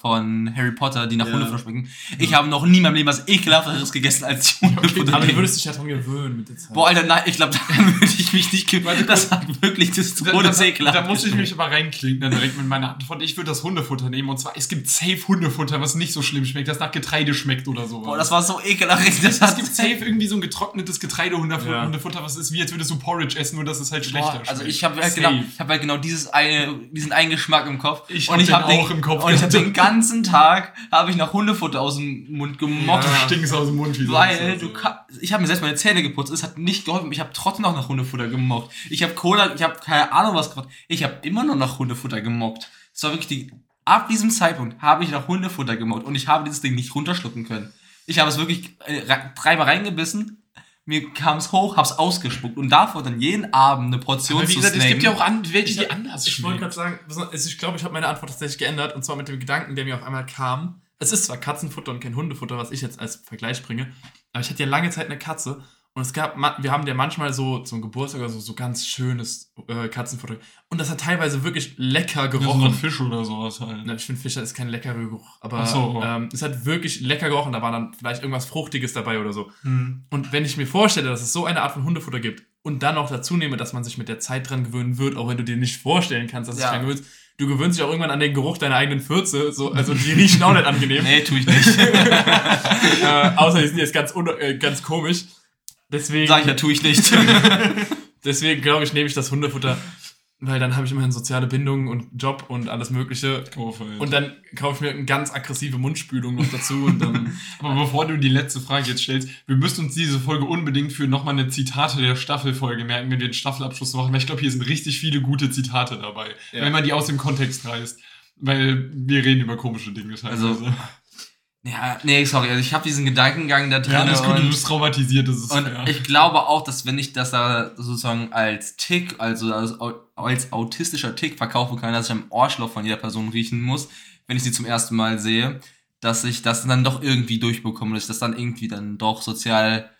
von Harry Potter, die nach Ja. Hundefutter schmecken? Ich habe noch nie in meinem Leben was ekelhafteres gegessen als die Hundefutter. Aber du würdest dich ja dran gewöhnen mit der Zeit. Boah, Alter, nein, ich glaube, daran würde ich mich nicht gewöhnen. Das hat wirklich das Da, da, Todesekelhaft. da muss ich mich aber reinklinken, dann direkt mit meiner Antwort. Ich würde das Hundefutter nehmen. Und zwar, es gibt safe Hundefutter, was nicht so schlimm schmeckt, das nach Getreide schmeckt oder so. Boah, das war so ekelhaft. Das es gibt safe irgendwie so ein getrocknetes Getreidehundefutter, Ja. Was ist wie, als würdest du Porridge essen, nur dass es halt schlechter Boah, also schmeckt. ich habe halt, Safe. Genau, ich hab halt genau dieses eine, diesen einen Geschmack im Kopf. Ich und hab ich den hab auch im Kopf Und ich habe den ganzen Tag habe ich nach Hundefutter aus dem Mund gemocht. Du stinkst aus dem Mund wie Weil du ich habe mir selbst meine Zähne geputzt, es hat nicht geholfen. Ich habe trotzdem noch nach Hundefutter gemockt. Ich habe Cola, ich habe keine Ahnung was gemacht. Ich habe immer noch nach Hundefutter gemockt. Es war wirklich die ab diesem Zeitpunkt habe ich nach Hundefutter gemockt und ich habe dieses Ding nicht runterschlucken können. Ich habe es wirklich äh, re- dreimal reingebissen. Mir kam es hoch, hab's ausgespuckt und davor dann jeden Abend eine Portion Aber wie zu gesagt, es gibt snacken. ja auch an, welche, Ich, die anders ich wollte gerade sagen, also ich glaube, ich habe meine Antwort tatsächlich geändert und zwar mit dem Gedanken, der mir auf einmal kam. Es ist zwar Katzenfutter und kein Hundefutter, was ich jetzt als Vergleich bringe, aber ich hatte ja lange Zeit eine Katze und es gab, wir haben ja manchmal so zum Geburtstag oder so, so ganz schönes äh, Katzenfutter und das hat teilweise wirklich lecker Ja, so gerochen. ein Fisch oder sowas halt. Na, ich finde, Fischer ist kein leckerer Geruch, aber so. ähm, es hat wirklich lecker gerochen. Da war dann vielleicht irgendwas Fruchtiges dabei oder so. Hm. Und wenn ich mir vorstelle, dass es so eine Art von Hundefutter gibt und dann noch dazu nehme, dass man sich mit der Zeit dran gewöhnen wird, auch wenn du dir nicht vorstellen kannst, dass du Ja. dich dran gewöhnst, du gewöhnst dich auch irgendwann an den Geruch deiner eigenen Fürze. So, also die riechen auch nicht angenehm. Nee, tu ich nicht. äh, außer die sind jetzt ganz, äh, ganz komisch. Deswegen, Sag ich ja, tu ich nicht. deswegen glaube ich, nehme ich das Hundefutter, weil dann habe ich immerhin soziale Bindungen und Job und alles Mögliche. Kauf halt. Und dann kaufe ich mir eine ganz aggressive Mundspülung noch dazu und dann. Aber bevor du die letzte Frage jetzt stellst, wir müssen uns diese Folge unbedingt für nochmal eine Zitate der Staffelfolge merken, wenn wir den Staffelabschluss machen. Weil ich glaube, hier sind richtig viele gute Zitate dabei. Ja. Wenn man die aus dem Kontext reißt. Weil wir reden über komische Dinge teilweise. Also, ja, nee, sorry, also ich habe diesen Gedankengang da drin. ja, alles gut, du und- bist traumatisiert, das ist Und fair. ich glaube auch, dass wenn ich das da sozusagen als Tick, also als, als autistischer Tick verkaufen kann, dass ich am Ohrschloch von jeder Person riechen muss, wenn ich sie zum ersten Mal sehe, dass ich das dann doch irgendwie durchbekomme, dass ich das dann irgendwie dann doch sozial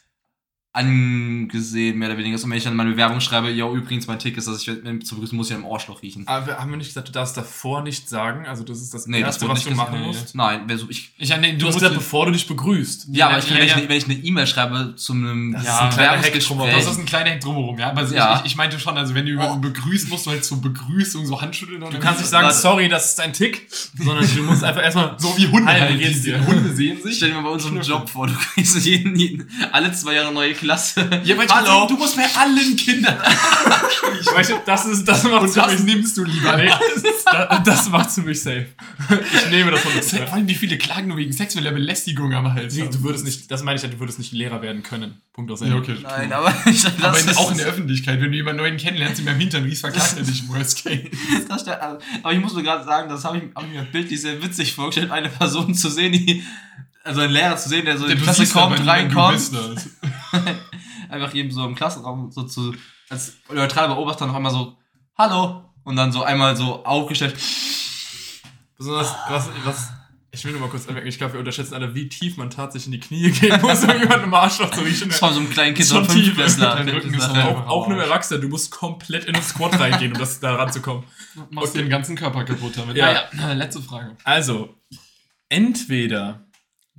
angesehen, mehr oder weniger. Und wenn ich dann meine Bewerbung schreibe, ja, übrigens, mein Tick ist, dass ich zu begrüßen muss, ich am Ohrschloch riechen. Aber haben wir nicht gesagt, du darfst davor nicht sagen? Also, das ist das Nee, das Erste, wurde was du machen musst. Nein, wer so, ich, ich, nee, Du hast gesagt, bevor du dich begrüßt. ja, aber ich ja, wenn, ja. Ich, wenn ich eine E-Mail schreibe zu einem Das ist ein kleiner Bewerbungsgespräch, drumherum. Das ist ein kleiner Hack drumherum, ja. Aber Ja. Ich, ich meinte schon, also wenn du jemanden begrüßt, musst du halt zur Begrüßung so Handschütteln oder Du kannst nicht sagen, Warte. sorry, das ist ein Tick, sondern du musst einfach erstmal so wie Hunde halt. dir? Hunde sehen sich. Stell dir mal bei unserem. Job vor, du kriegst jeden, jeden, alle zwei Jahre neue Klasse. Ja, weil Hallo. du musst bei allen Kindern. Weißt du, das ist, das macht Und für das mich, nimmst du lieber. nee, das, das macht für mich safe. Ich nehme das von Vor allem, wie viele klagen nur wegen sexueller Belästigung am Hals. Du du würdest nicht, das meine ich ja, du würdest nicht Lehrer werden können. Punkt aus Ja, Ende. okay. Nein, aber ich, das Aber in, ist, auch in der Öffentlichkeit, wenn du jemanden neuen kennenlernst, in meinem Hintern riechst, verklagt er dich im Worst Case. aber ich muss nur gerade sagen, das habe ich, hab ich mir bildlich sehr witzig vorgestellt, eine Person zu sehen, die, also einen Lehrer zu sehen, der so in die Du Klasse kommt, du reinkommt, bist das. einfach eben so im Klassenraum so zu, als neutraler Beobachter noch einmal so, hallo, und dann so einmal so aufgestellt, Besonders, was, was Ich will nur mal kurz anmerken, ich glaube, wir unterschätzen alle, wie tief man tatsächlich in die Knie gehen muss, um jemanden im Arschloch zu riechen. War so ein kleines Kind, Ist so ein Fünftklässler. auch- Auch, einem Erwachsenen, du musst komplett in den Squat reingehen, um das da ranzukommen. Machst Okay. den ganzen Körper kaputt damit. Ja. Naja, letzte Frage. Also, entweder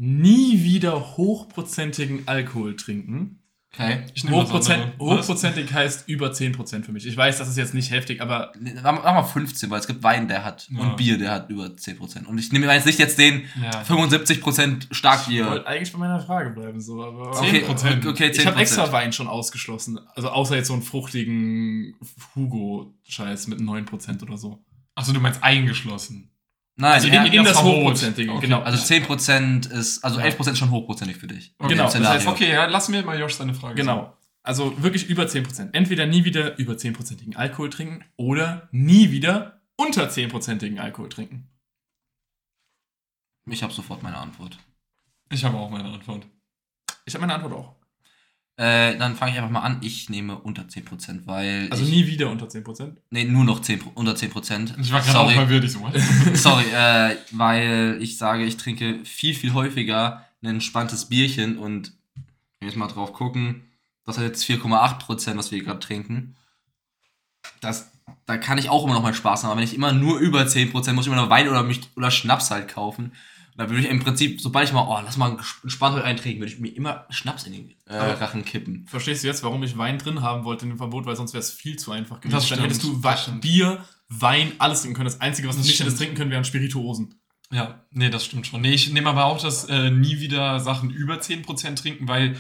nie wieder hochprozentigen Alkohol trinken. Okay. Ich nehme Hochprozent, hochprozentig heißt über 10% für mich. Ich weiß, das ist jetzt nicht heftig, aber Mach mal 15, weil es gibt Wein, der hat Ja. und Bier, der hat über 10%. Und ich nehme jetzt nicht jetzt den Ja. 75% ich Starkbier. wollte eigentlich bei meiner Frage bleiben. So, aber Okay, 10%. okay, 10%. Ich habe extra Wein schon ausgeschlossen. Also außer jetzt so einen fruchtigen Hugo-Scheiß mit 9% oder so. Achso, du meinst eingeschlossen. Nein, Also in, in das. Hochprozentige, Okay. genau. also 10% ist, also Ja. 11% ist schon hochprozentig für dich. Okay, Genau, das heißt, Okay, ja, lass mir mal Josh seine Frage. Genau. Also wirklich über 10%. Entweder nie wieder über 10%igen Alkohol trinken oder nie wieder unter 10%igen Alkohol trinken. Ich habe sofort meine Antwort. Ich habe auch meine Antwort. Ich habe meine Antwort auch. Äh, dann fange ich einfach mal an. Ich nehme unter 10%, weil. Also ich, nie wieder unter 10%. Nee, nur noch 10, Pro- unter 10%. Ich war gerade auch Sorry. verwirrt. Ich so? Sorry, äh, weil ich sage, ich trinke viel, viel häufiger ein entspanntes Bierchen und wenn wir jetzt mal drauf gucken, das hat jetzt 4,8%, was wir gerade trinken. Das, da kann ich auch immer noch mal Spaß haben, aber wenn ich immer nur über 10% muss ich immer noch Wein oder, mich, oder Schnaps halt kaufen. Da würde ich im Prinzip, sobald ich mal, oh, lass mal entspannt heute eintrinken, würde ich mir immer Schnaps in den äh, Rachen kippen. Verstehst du jetzt, warum ich Wein drin haben wollte in dem Verbot? Weil sonst wäre es viel zu einfach gewesen. Das Dann stimmt, hättest du stimmt. Bier, Wein, alles trinken können. Das Einzige, was du nicht hättest trinken können, wären Spirituosen. Ja, nee, das stimmt schon. Nee, ich nehme aber auch das äh, nie wieder Sachen über 10% trinken, weil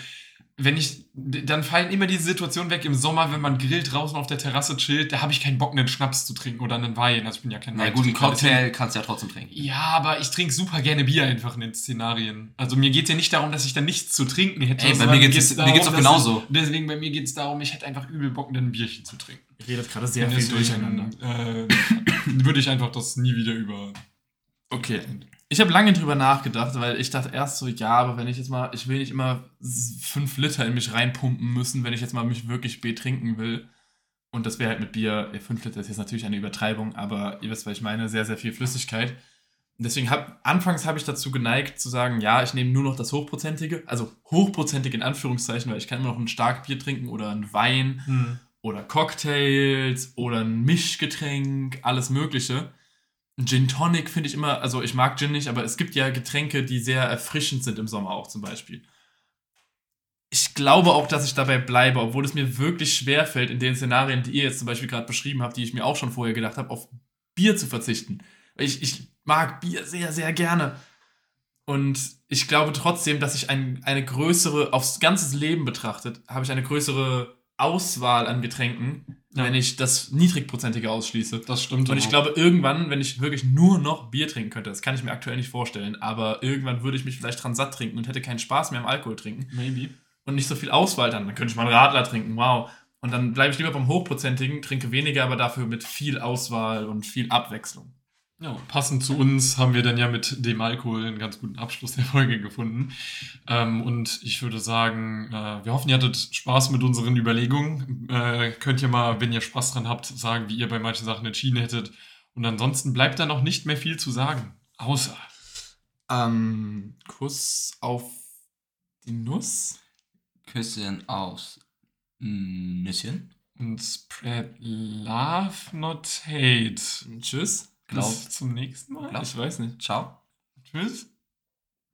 wenn ich, dann fallen immer diese Situationen weg im Sommer, wenn man grillt, draußen auf der Terrasse chillt, da habe ich keinen Bock, einen Schnaps zu trinken oder einen Wein. Also ich bin ja kein Na gut, einen Cocktail kannst du ja trotzdem trinken. Ja, aber ich trinke super gerne Bier einfach in den Szenarien. Also mir geht es ja nicht darum, dass ich dann nichts zu trinken hätte. Ey, bei sondern mir geht's darum, doch genauso. Ich, deswegen bei mir geht es darum, ich hätte einfach übel Bock, ein Bierchen zu trinken. Ihr redet gerade sehr viel durcheinander. Äh, würde ich einfach das nie wieder über. Okay. Ich habe lange drüber nachgedacht, weil ich dachte erst so, ja, aber wenn ich jetzt mal, ich will nicht immer fünf Liter in mich reinpumpen müssen, wenn ich jetzt mal mich wirklich betrinken will. Und das wäre halt mit Bier, ja, fünf Liter ist jetzt natürlich eine Übertreibung, aber ihr wisst, was ich meine, sehr, sehr viel Flüssigkeit. Und deswegen hab, anfangs habe ich dazu geneigt zu sagen, ja, ich nehme nur noch das Hochprozentige, also hochprozentig in Anführungszeichen, weil ich kann immer noch ein Starkbier trinken oder ein Wein oder Cocktails oder ein Mischgetränk, alles Mögliche. Gin Tonic finde ich immer, also ich mag Gin nicht, aber es gibt ja Getränke, die sehr erfrischend sind im Sommer auch zum Beispiel. Ich glaube auch, dass ich dabei bleibe, obwohl es mir wirklich schwer fällt, in den Szenarien, die ihr jetzt zum Beispiel gerade beschrieben habt, die ich mir auch schon vorher gedacht habe, auf Bier zu verzichten. Ich, ich mag Bier sehr, sehr gerne. Und ich glaube trotzdem, dass ich ein, eine größere, aufs ganze Leben betrachtet, habe ich eine größere Auswahl an Getränken, Ja. wenn ich das Niedrigprozentige ausschließe. Das stimmt. Und ich auch. glaube, irgendwann, wenn ich wirklich nur noch Bier trinken könnte, das kann ich mir aktuell nicht vorstellen, aber irgendwann würde ich mich vielleicht dran satt trinken und hätte keinen Spaß mehr am Alkohol trinken Maybe. und nicht so viel Auswahl dann. Dann könnte ich mal einen Radler trinken, wow. Und dann bleibe ich lieber beim Hochprozentigen, trinke weniger, aber dafür mit viel Auswahl und viel Abwechslung. Ja, passend zu uns haben wir dann ja mit dem Alkohol einen ganz guten Abschluss der Folge gefunden. Ähm, und ich würde sagen, äh, wir hoffen, ihr hattet Spaß mit unseren Überlegungen. Äh, könnt ihr mal, wenn ihr Spaß dran habt, sagen, wie ihr bei manchen Sachen entschieden hättet. Und ansonsten bleibt da noch nicht mehr viel zu sagen. Außer. Ähm, Kuss auf die Nuss? Küsschen aus Nüsschen. Und spread love, not hate. Tschüss. Glaub- Bis zum nächsten Mal. Glaub- Ich weiß nicht. Ciao. Tschüss.